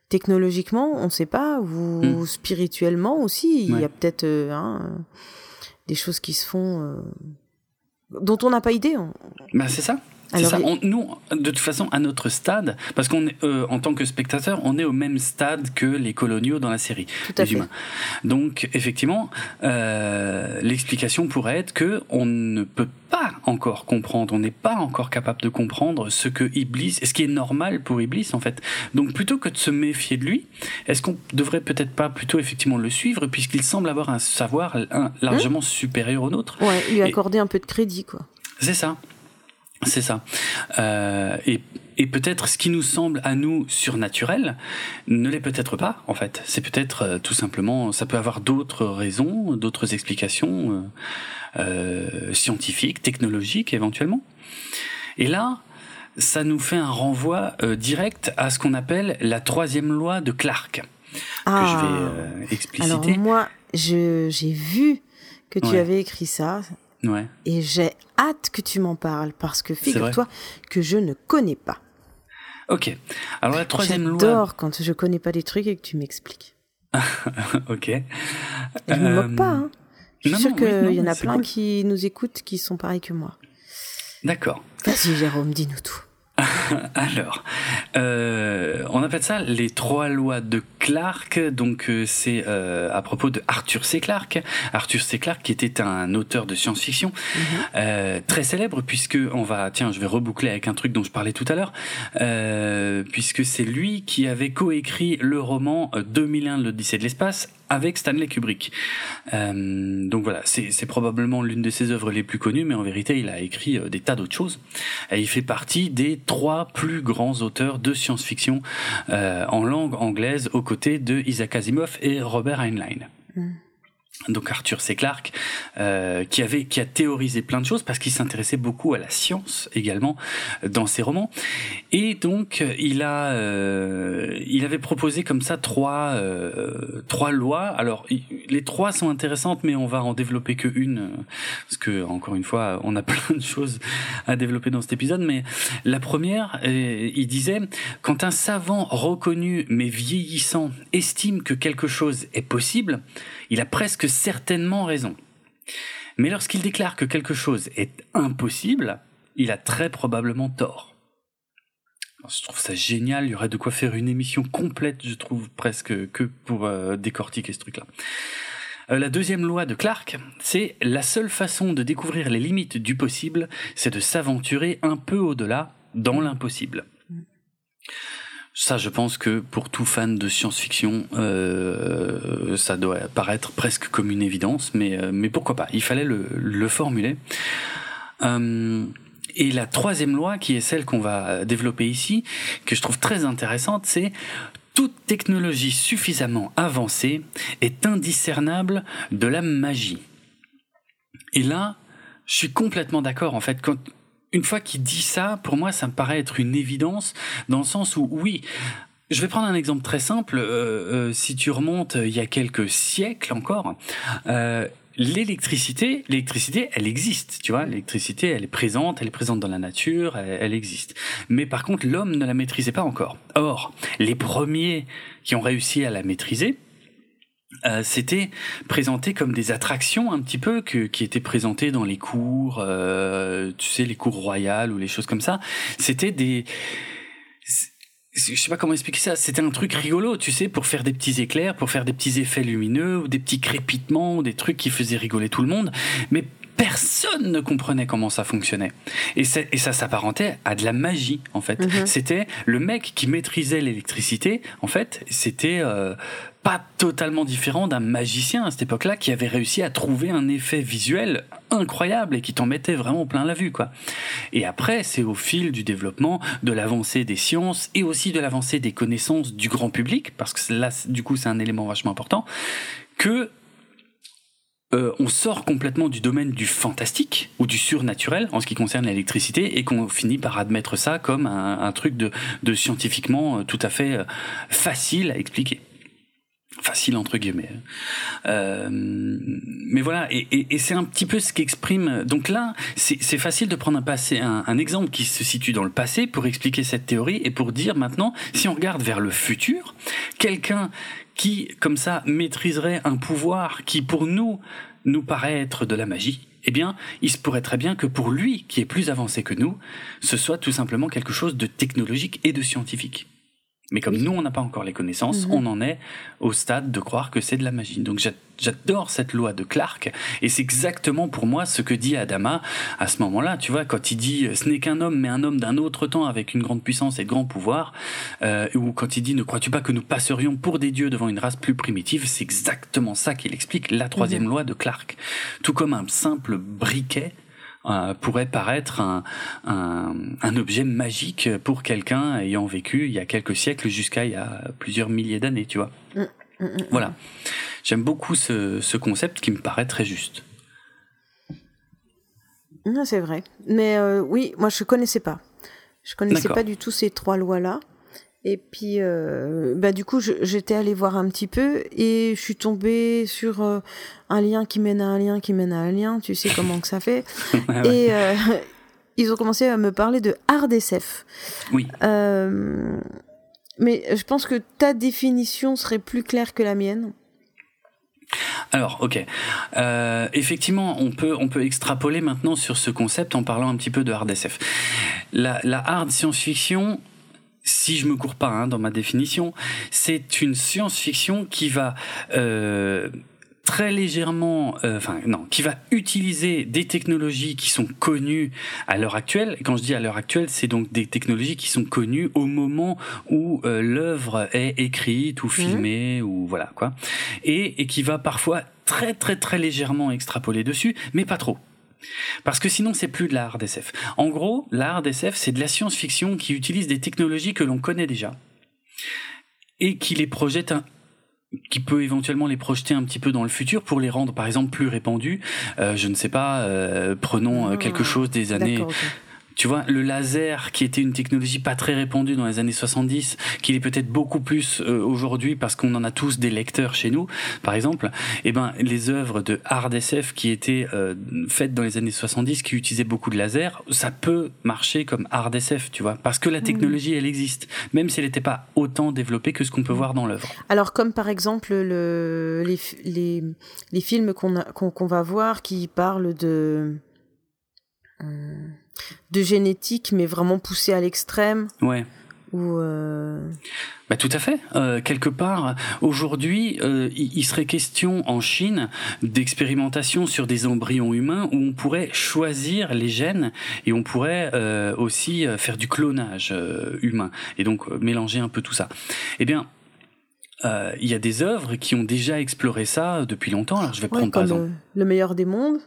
technologiquement, on ne sait pas, ou Mm. spirituellement aussi. Il y a peut-être euh, hein, des choses qui se font euh, dont on n'a pas idée. On- Ben, c'est ça. C'est Alors, ça. On- nous, de toute façon, à notre stade, parce qu'on est, euh, en tant que spectateur, on est au même stade que les coloniaux dans la série, Tout à les fait. humains. Donc, effectivement, euh, l'explication pourrait être que on ne peut pas encore comprendre, on n'est pas encore capable de comprendre ce que Iblis, ce qui est normal pour Iblis en fait. Donc, plutôt que de se méfier de lui, est-ce qu'on devrait peut-être pas plutôt effectivement le suivre, puisqu'il semble avoir un savoir un- largement supérieur au nôtre Ouais, lui Et- accorder un peu de crédit, quoi. c'est ça. C'est ça. Euh, et, et peut-être ce qui nous semble à nous surnaturel ne l'est peut-être pas, en fait. C'est peut-être euh, tout simplement, ça peut avoir d'autres raisons, d'autres explications euh, euh, scientifiques, technologiques éventuellement. Et là, ça nous fait un renvoi euh, direct à ce qu'on appelle la troisième loi de Clark, Ah. que je vais euh, expliciter. Alors moi, je- j'ai vu que tu Ouais. avais écrit ça Ouais. et j'ai hâte que tu m'en parles parce que figure-toi que je ne connais pas. Ok. Alors la troisième loi. J'adore quand je connais pas des trucs et que tu m'expliques. Ok. Je me Euh, moque pas, hein. Je suis non, oui, non, qu'il y en a plein cool. qui nous écoutent qui sont pareils que moi. D'accord. Vas-y, Jérôme, dis-nous tout. Alors, euh, on appelle ça les trois lois de Clark. Donc, euh, c'est euh, à propos de Arthur C. Clarke. Arthur C. Clarke, qui était un auteur de science-fiction euh, très célèbre, puisque on va, tiens, je vais reboucler avec un truc dont je parlais tout à l'heure, puisque c'est lui qui avait coécrit le roman euh, 2001 l'Odyssée de l'espace avec Stanley Kubrick. Euh, donc voilà, c'est probablement l'une de ses œuvres les plus connues, mais en vérité, il a écrit des tas d'autres choses. Et il fait partie des trois plus grands auteurs de science-fiction euh, en langue anglaise, aux côtés de Isaac Asimov et Robert Heinlein. Donc Arthur C. Clarke, euh, qui avait, qui a théorisé plein de choses parce qu'il s'intéressait beaucoup à la science également euh, dans ses romans. Et donc il a, euh, il avait proposé comme ça trois, trois lois. Alors les trois sont intéressantes, mais on va en développer que une parce que encore une fois, on a plein de choses à développer dans cet épisode. Mais la première, il disait quand un savant reconnu mais vieillissant estime que quelque chose est possible, il a presque certainement raison. Mais lorsqu'il déclare que quelque chose est impossible, il a très probablement tort. Je trouve ça génial, il y aurait de quoi faire une émission complète, je trouve presque que pour euh, décortiquer ce truc-là. Euh, la deuxième loi de Clark, c'est la seule façon de découvrir les limites du possible, c'est de s'aventurer un peu au-delà dans l'impossible. Ça, je pense que pour tout fan de science-fiction, euh, ça doit paraître presque comme une évidence, mais, euh, mais pourquoi pas? Il fallait le, le formuler. Euh, et la troisième loi, qui est celle qu'on va développer ici, que je trouve très intéressante, c'est toute technologie suffisamment avancée est indiscernable de la magie. Et là, je suis complètement d'accord. En fait, quand, une fois qu'il dit ça, pour moi, ça me paraît être une évidence dans le sens où, oui, je vais prendre un exemple très simple. Euh, euh, si tu remontes euh, il y a quelques siècles encore, euh, l'électricité, l'électricité, elle existe, tu vois. L'électricité, elle est présente, elle est présente dans la nature, elle, elle existe. Mais par contre, l'homme ne la maîtrisait pas encore. Or, les premiers qui ont réussi à la maîtriser, euh, c'était présenté comme des attractions un petit peu que, qui étaient présentées dans les cours, euh, tu sais, les cours royales ou les choses comme ça. C'était des je sais pas comment expliquer ça, c'était un truc rigolo, tu sais, pour faire des petits éclairs, pour faire des petits effets lumineux, ou des petits crépitements, ou des trucs qui faisaient rigoler tout le monde, mais personne ne comprenait comment ça fonctionnait. Et, et ça s'apparentait à de la magie, en fait. Mhm. C'était le mec qui maîtrisait l'électricité, en fait, c'était euh, pas totalement différent d'un magicien à cette époque-là qui avait réussi à trouver un effet visuel incroyable et qui t'en mettait vraiment plein la vue, quoi. Et après, c'est au fil du développement, de l'avancée des sciences et aussi de l'avancée des connaissances du grand public, parce que là, du coup, c'est un élément vachement important, que euh, on sort complètement du domaine du fantastique ou du surnaturel en ce qui concerne l'électricité et qu'on finit par admettre ça comme un, truc de, de scientifiquement euh, tout à fait euh, facile à expliquer facile entre guillemets. Euh, mais voilà, et, et, et c'est un petit peu ce qu'exprime. Donc là, c'est facile de prendre un passé, un, un, exemple qui se situe dans le passé pour expliquer cette théorie et pour dire maintenant, si on regarde vers le futur, quelqu'un qui, comme ça, maîtriserait un pouvoir qui, pour nous, nous paraît être de la magie? Eh bien, il se pourrait très bien que pour lui, qui est plus avancé que nous, ce soit tout simplement quelque chose de technologique et de scientifique. Mais comme nous, on n'a pas encore les connaissances, mmh. on en est au stade de croire que c'est de la magie. Donc j'adore cette loi de Clark, et c'est exactement pour moi ce que dit Adama à ce moment-là. Tu vois, quand il dit « ce n'est qu'un homme, mais un homme d'un autre temps avec une grande puissance et de grands pouvoirs euh, », ou quand il dit « ne crois-tu pas que nous passerions pour des dieux devant une race plus primitive », c'est exactement ça qu'il explique, la troisième mmh. loi de Clark. Tout comme un simple briquet euh, pourrait paraître un, un, un, objet magique pour quelqu'un ayant vécu il y a quelques siècles jusqu'à il y a plusieurs milliers d'années, tu vois. Mm, mm, mm, voilà. J'aime beaucoup ce, ce, concept qui me paraît très juste. C'est vrai. Mais euh, oui, moi je connaissais pas. Je connaissais pas du tout ces trois lois-là. Et puis, euh, bah, du coup, j'étais allée voir un petit peu et je suis tombée sur euh, un lien qui mène à un lien qui mène à un lien. Tu sais comment que ça fait. Et euh, ils ont commencé à me parler de hard SF. Oui. mais je pense que ta définition serait plus claire que la mienne. Alors, ok. Euh, effectivement, on peut, on peut extrapoler maintenant sur ce concept en parlant un petit peu de hard SF. La, la hard science-fiction, si je me cours pas hein, dans ma définition, c'est une science-fiction qui va euh, très légèrement, euh, enfin non, qui va utiliser des technologies qui sont connues à l'heure actuelle. Et quand je dis à l'heure actuelle, c'est donc des technologies qui sont connues au moment où euh, l'œuvre est écrite ou filmée ou voilà quoi, et, et qui va parfois très très très légèrement extrapoler dessus, mais pas trop. Parce que sinon, c'est plus de la hard SF. En gros, la hard SF, c'est de la science-fiction qui utilise des technologies que l'on connaît déjà et qui les projette qui peut éventuellement les projeter un petit peu dans le futur pour les rendre par exemple plus répandus. Euh, je ne sais pas, euh, prenons euh, quelque ah, chose des années tu vois, le laser, qui était une technologie pas très répandue dans les années 70, qu'il est peut-être beaucoup plus euh, aujourd'hui parce qu'on en a tous des lecteurs chez nous, par exemple, eh ben, les œuvres de hard SF qui étaient euh, faites dans les années 70, qui utilisaient beaucoup de laser, ça peut marcher comme hard SF, tu vois, parce que la technologie, elle existe, même si elle n'était pas autant développée que ce qu'on peut voir dans l'œuvre. Alors, comme par exemple le, les, les, les films qu'on qu'on va voir qui parlent de... Hum, de génétique, mais vraiment poussé à l'extrême. Ouais. Ou euh... bah, tout à fait. Euh, quelque part, aujourd'hui, euh, il serait question en Chine d'expérimentation sur des embryons humains où on pourrait choisir les gènes et on pourrait euh, aussi faire du clonage humain et donc mélanger un peu tout ça. Eh bien, il y a des œuvres qui ont déjà exploré ça depuis longtemps. Alors je vais prendre par exemple le meilleur des mondes.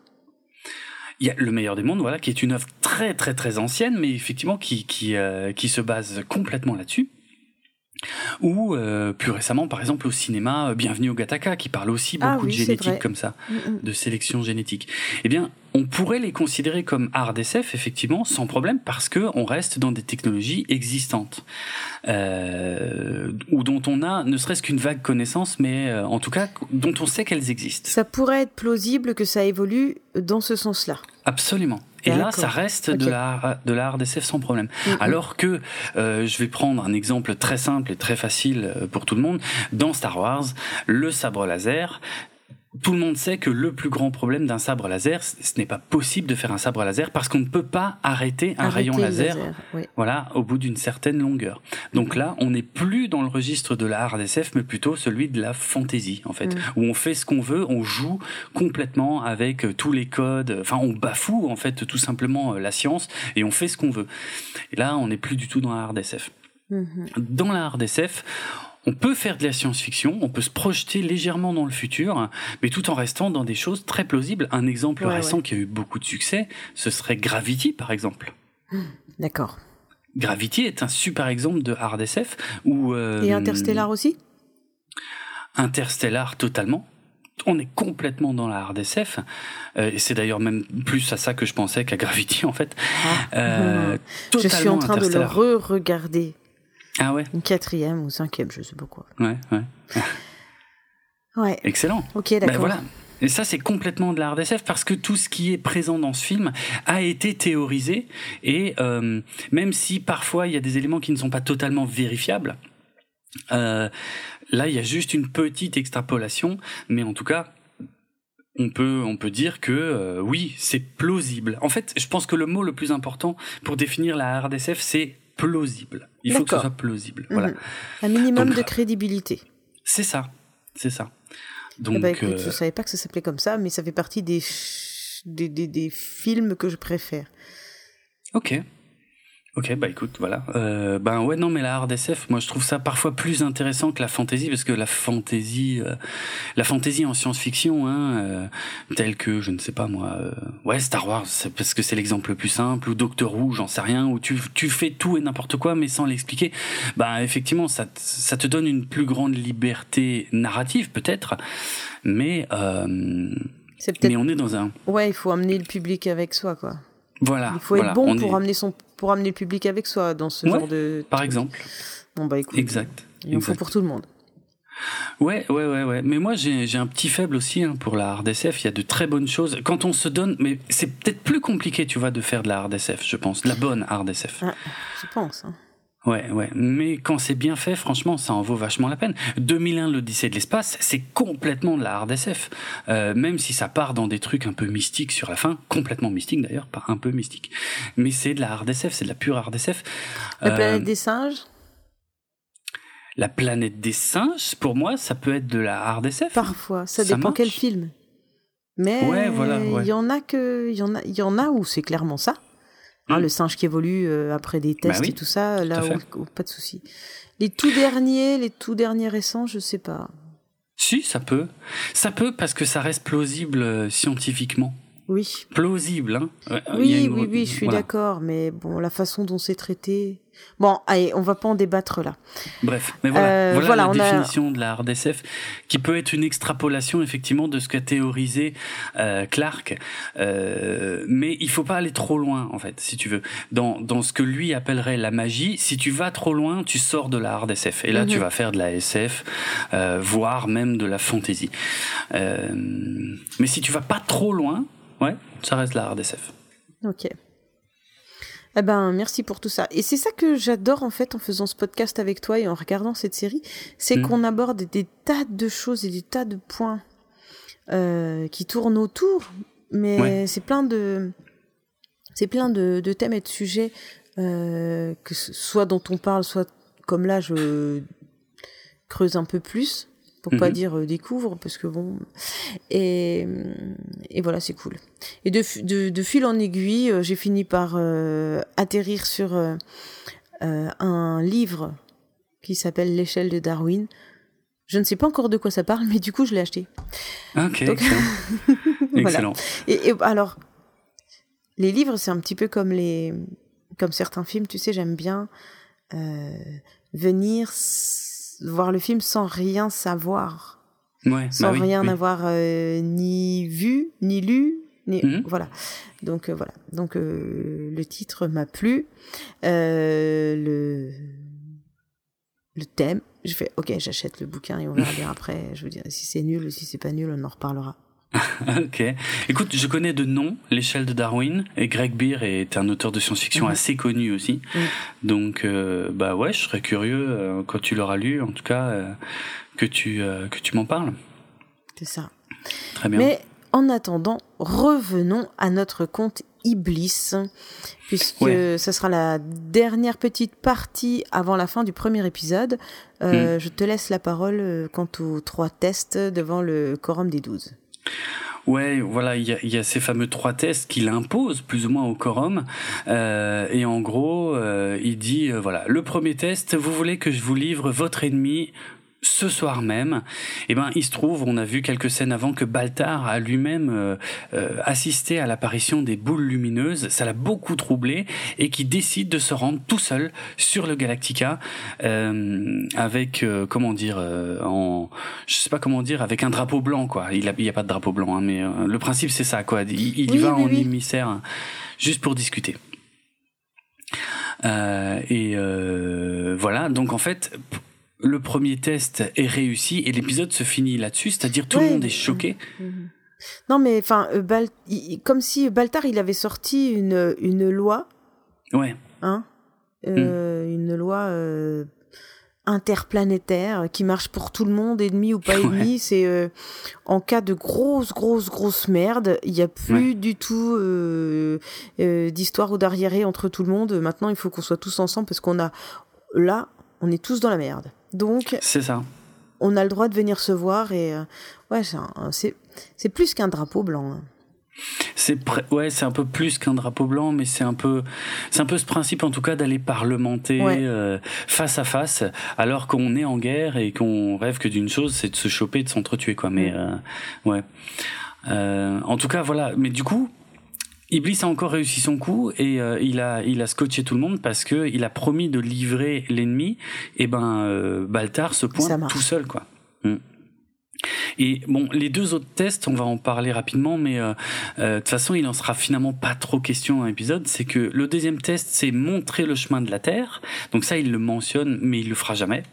Il y a Le meilleur des mondes, voilà, qui est une œuvre très très très ancienne, mais effectivement qui qui euh, qui se base complètement là-dessus. Ou euh, plus récemment, par exemple, au cinéma, euh, Bienvenue au Gataka, qui parle aussi ah beaucoup de génétique comme ça, mm, mm. de sélection génétique. Eh bien, on pourrait les considérer comme hard SF, effectivement, sans problème, parce que on reste dans des technologies existantes, euh, ou dont on a ne serait-ce qu'une vague connaissance, mais euh, en tout cas dont on sait qu'elles existent. Ça pourrait être plausible que ça évolue dans ce sens-là. Absolument. Et là, ça reste de la de la hard SF sans problème. Mm-hmm. Alors que euh, je vais prendre un exemple très simple et très facile euh, pour tout le monde. Dans Star Wars, le sabre laser, tout le monde sait que le plus grand problème d'un sabre laser, ce n'est pas possible de faire un sabre laser parce qu'on ne peut pas arrêter un rayon laser, voilà, au bout d'une certaine longueur. Donc là, on n'est plus dans le registre de la hard SF, mais plutôt celui de la fantasy, en fait, mm. où on fait ce qu'on veut, on joue complètement avec euh, tous les codes, enfin, on bafoue, en fait, tout simplement euh, la science et on fait ce qu'on veut. Et là, on n'est plus du tout dans la hard SF. Mm-hmm. Dans la hard SF, on peut faire de la science-fiction, on peut se projeter légèrement dans le futur, mais tout en restant dans des choses très plausibles. Un exemple récent qui a eu beaucoup de succès, ce serait Gravity, par exemple. D'accord. Gravity est un super exemple de hard SF. Où, euh, Et Interstellar aussi? Interstellar, totalement on est complètement dans la hard SF. Euh, et c'est d'ailleurs même plus à ça que je pensais qu'à Gravity en fait. Ah. Euh, je suis en train de le re-regarder. Ah ouais Une quatrième ou cinquième, je sais pas quoi. Ouais, ouais. ouais. Excellent. Ok, d'accord. Ben voilà. Et ça, c'est complètement de la RDSF parce que tout ce qui est présent dans ce film a été théorisé et euh, même si parfois il y a des éléments qui ne sont pas totalement vérifiables, euh, là il y a juste une petite extrapolation, mais en tout cas on peut on peut dire que euh, oui c'est plausible. En fait, je pense que le mot le plus important pour définir la RDSF c'est plausible. Il faut que ce soit plausible. Voilà. Mhm. Un minimum de crédibilité. C'est ça. C'est ça. Donc, eh ben, écoute, je euh, savais pas que ça s'appelait comme ça, mais ça fait partie des, des, des, films que je préfère. Ok. Ok, bah écoute, voilà. Euh, ben ouais, non, mais la hard SF, moi je trouve ça parfois plus intéressant que la fantasy, parce que la fantasy, euh, la fantasy en science-fiction, hein, euh, telle que, je ne sais pas moi, euh, ouais, Star Wars, parce que c'est l'exemple le plus simple, ou Doctor Who, j'en sais rien, où tu, tu fais tout et n'importe quoi, mais sans l'expliquer, bah effectivement, ça, ça te donne une plus grande liberté narrative, peut-être, mais, euh, C'est peut-être. mais on est dans un... Ouais, il faut amener le public avec soi, quoi. Voilà. Il faut être bon on pour est- amener son, pour amener le public avec soi dans ce Ouais, genre de. Par exemple. Bon bah écoute, Exact. il en faut pour tout le monde. Ouais, ouais, ouais, ouais. Mais moi, j'ai j'ai un petit faible aussi hein, pour la hard SF. Il y a de très bonnes choses. Quand on se donne, mais c'est peut-être plus compliqué, tu vois, de faire de la hard SF, je pense, de la bonne hard SF. Ah, je pense. hein. Ouais, ouais. Mais quand c'est bien fait, franchement, ça en vaut vachement la peine. 2001, l'Odyssée de l'espace, c'est complètement de la hard SF. Euh, même si ça part dans des trucs un peu mystiques sur la fin, complètement mystiques d'ailleurs, pas un peu mystique. Mais c'est de la hard SF, c'est de la pure hard SF. La Euh, planète des singes, la planète des singes, pour moi, ça peut être de la hard SF. parfois. Ça Ça dépend marche. quel film. Mais Ouais, voilà, ouais. il y en a que, il y en a, il y en a où c'est clairement ça. Hein, Mm. le singe qui évolue euh, après des Bah tests oui, et tout ça, là où, où pas de souci. Les tout derniers, les tout derniers récents, je sais pas. Si, ça peut. Ça peut parce que ça reste plausible euh, scientifiquement. Oui. Plausible, hein. Ouais, Oui, une- oui, oui, je suis voilà. d'accord, mais bon, la façon dont c'est traité. Bon, allez, on va pas en débattre là. Bref, mais voilà, Euh, voilà, voilà, la on a- définition de la hard SF, qui peut être une extrapolation effectivement de ce qu'a théorisé euh, Clark, euh, mais il faut pas aller trop loin en fait, si tu veux. Dans, dans ce que lui appellerait la magie, si tu vas trop loin, tu sors de la hard SF, et là tu Mhm. vas faire de la SF, euh, voire même de la fantasy. Mais si tu vas pas trop loin, ouais, ça reste la hard SF. Ok. Eh ben, merci pour tout ça. Et c'est ça que j'adore en fait en faisant ce podcast avec toi et en regardant cette série, c'est Mm. qu'on aborde des tas de choses et des tas de points euh, qui tournent autour, mais Ouais. c'est plein de, c'est plein de, de thèmes et de sujets euh, que soit dont on parle, soit comme là je creuse un peu plus pour pas Mhm. dire euh, découvre parce que bon et, et voilà c'est cool et de, fu- de, de fil en aiguille euh, j'ai fini par euh, atterrir sur euh, un livre qui s'appelle l'échelle de Darwin je ne sais pas encore de quoi ça parle mais du coup je l'ai acheté Ok, Donc- excellent. Voilà. Excellent. et, et alors les livres c'est un petit peu comme les comme certains films tu sais j'aime bien euh, venir voir le film sans rien savoir Ouais, sans bah oui, rien oui. avoir euh, ni vu, ni lu, ni Mhm. voilà. Donc euh, voilà. Donc euh, le titre m'a plu, Euh, le le thème. Je fais ok, j'achète le bouquin et on verra bien après. Je veux dire si c'est nul ou si c'est pas nul, on en reparlera. Ok. Écoute, je connais de nom l'échelle de Darwin et Greg Beer est un auteur de science-fiction Mhm. assez connu aussi. Donc, euh, bah ouais, je serais curieux euh, quand tu l'auras lu, en tout cas, euh, que tu que tu m'en parles. C'est ça. Très bien. Mais en attendant, revenons à notre compte Iblis, puisque Ouais. ça sera la dernière petite partie avant la fin du premier épisode. Hmm. Je te laisse la parole quant aux trois tests devant le quorum des douze. Ouais, voilà, il y a, ces fameux trois tests qu'il impose plus ou moins au quorum. Euh, et en gros, euh, il dit, euh, voilà, le premier test, vous voulez que je vous livre votre ennemi ce soir même, eh ben, il se trouve, on a vu quelques scènes avant que Baltar a lui-même euh, euh, assisté à l'apparition des boules lumineuses. Ça l'a beaucoup troublé et qui décide de se rendre tout seul sur le Galactica euh, avec, euh, comment dire, euh, en, je sais pas comment dire, avec un drapeau blanc, quoi. Il a, il y a pas de drapeau blanc, hein, mais euh, le principe c'est ça, quoi. Il, il Oui, va oui, en oui. émissaire juste pour discuter. Euh, et euh, voilà, donc en fait, le premier test est réussi et l'épisode se finit là-dessus, c'est-à-dire tout Ouais, le monde est choqué. Non, mais enfin, euh, Bal- comme si Baltar il avait sorti une, une loi, Ouais, hein, euh, une loi euh, interplanétaire qui marche pour tout le monde, ennemi ou pas Ouais. ennemi. C'est euh, en cas de grosse, grosse, grosse merde, il n'y a plus Ouais. du tout d'histoire ou d'arriéré entre tout le monde. Maintenant, il faut qu'on soit tous ensemble parce qu'on a là, on est tous dans la merde. Donc, c'est ça. on a le droit de venir se voir et euh, ouais, c'est plus qu'un drapeau blanc. hein. C'est ouais, c'est un peu plus qu'un drapeau blanc, mais c'est un peu, c'est un peu ce principe en tout cas d'aller parlementer euh, face à face, alors qu'on est en guerre et qu'on rêve que d'une chose, c'est de se choper, et de s'entretuer quoi. Mais euh, ouais. Euh, en tout cas, voilà. Mais du coup, Iblis a encore réussi son coup et il a il a scotché tout le monde parce que il a promis de livrer l'ennemi. Et ben Baltar se pointe tout seul quoi. Mm. Et bon, les deux autres tests, on va en parler rapidement, mais euh, euh, de toute façon, il en sera finalement pas trop question dans l'épisode. C'est que le deuxième test, c'est montrer le chemin de la Terre. Donc ça, il le mentionne, mais il le fera jamais.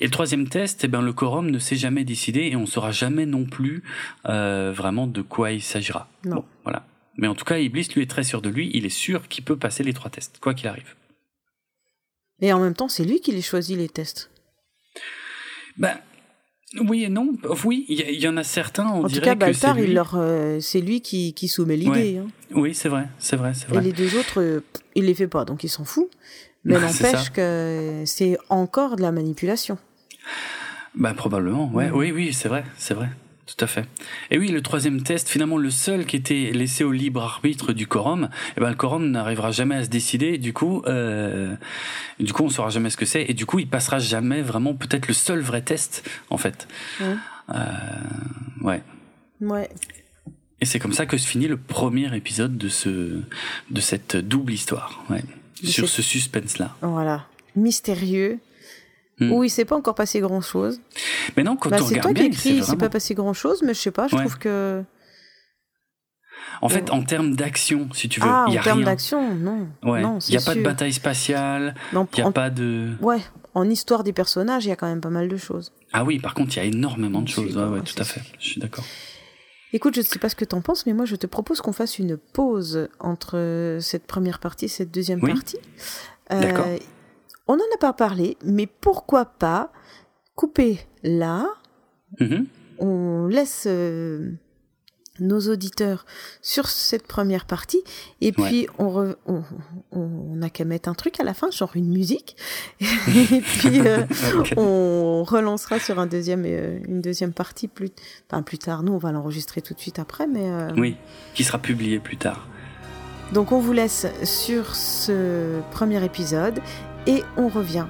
Et le troisième test, eh ben, le quorum ne s'est jamais décidé et on saura jamais non plus euh, vraiment de quoi il s'agira. Non. voilà. Mais en tout cas, Iblis, lui, est très sûr de lui. Il est sûr qu'il peut passer les trois tests, quoi qu'il arrive. Et en même temps, c'est lui qui les choisit, les tests. Ben, oui et non. Oui, il y, en a certains. On en tout cas, Baltar, c'est lui... leur, euh, c'est lui qui, qui soumet l'idée. Hein. Oui, c'est vrai, c'est vrai, c'est vrai. Et les deux autres, euh, il les fait pas, donc il s'en fout. Mais n'empêche que c'est encore de la manipulation. Bah probablement, ouais, oui, oui, c'est vrai, c'est vrai. Tout à fait. Et oui, le troisième test, finalement le seul qui était laissé au libre arbitre du quorum, eh ben le quorum n'arrivera jamais à se décider. Du coup, euh, du coup, on saura jamais ce que c'est. Et du coup, il passera jamais vraiment peut-être le seul vrai test en fait. Ouais. Euh, ouais. Ouais. Et c'est comme ça que se finit le premier épisode de ce de cette double histoire. Ouais. Sur ce suspense là. Voilà. Mystérieux Hmm. où il s'est pas encore passé grand chose. Mais non, quand bah, on regarde toi bien, qui écrit, il s'est pas passé grand chose, mais je sais pas, je trouve que. En fait, en termes d'action, si tu veux, ah, y a en termes d'action, non. Ouais. Il n'y a pas de bataille spatiale. Il n'y a pas de. Ouais. En histoire des personnages, il y a quand même pas mal de choses. Ah oui, par contre, il y a énormément de choses. Ouais, ouais, tout à fait. Je suis d'accord. Écoute, je ne sais pas ce que tu en penses, mais moi, je te propose qu'on fasse une pause entre cette première partie et cette deuxième partie. Euh, d'accord. On n'en a pas parlé, mais pourquoi pas couper là? Mm-hmm. On laisse euh, nos auditeurs sur cette première partie, et puis on, on, n'a qu'à mettre un truc à la fin, genre une musique, et puis euh, on relancera sur un deuxième, euh, une deuxième partie plus, enfin, plus tard. Nous, on va l'enregistrer tout de suite après, mais oui, qui sera publié plus tard. Donc on vous laisse sur ce premier épisode et on revient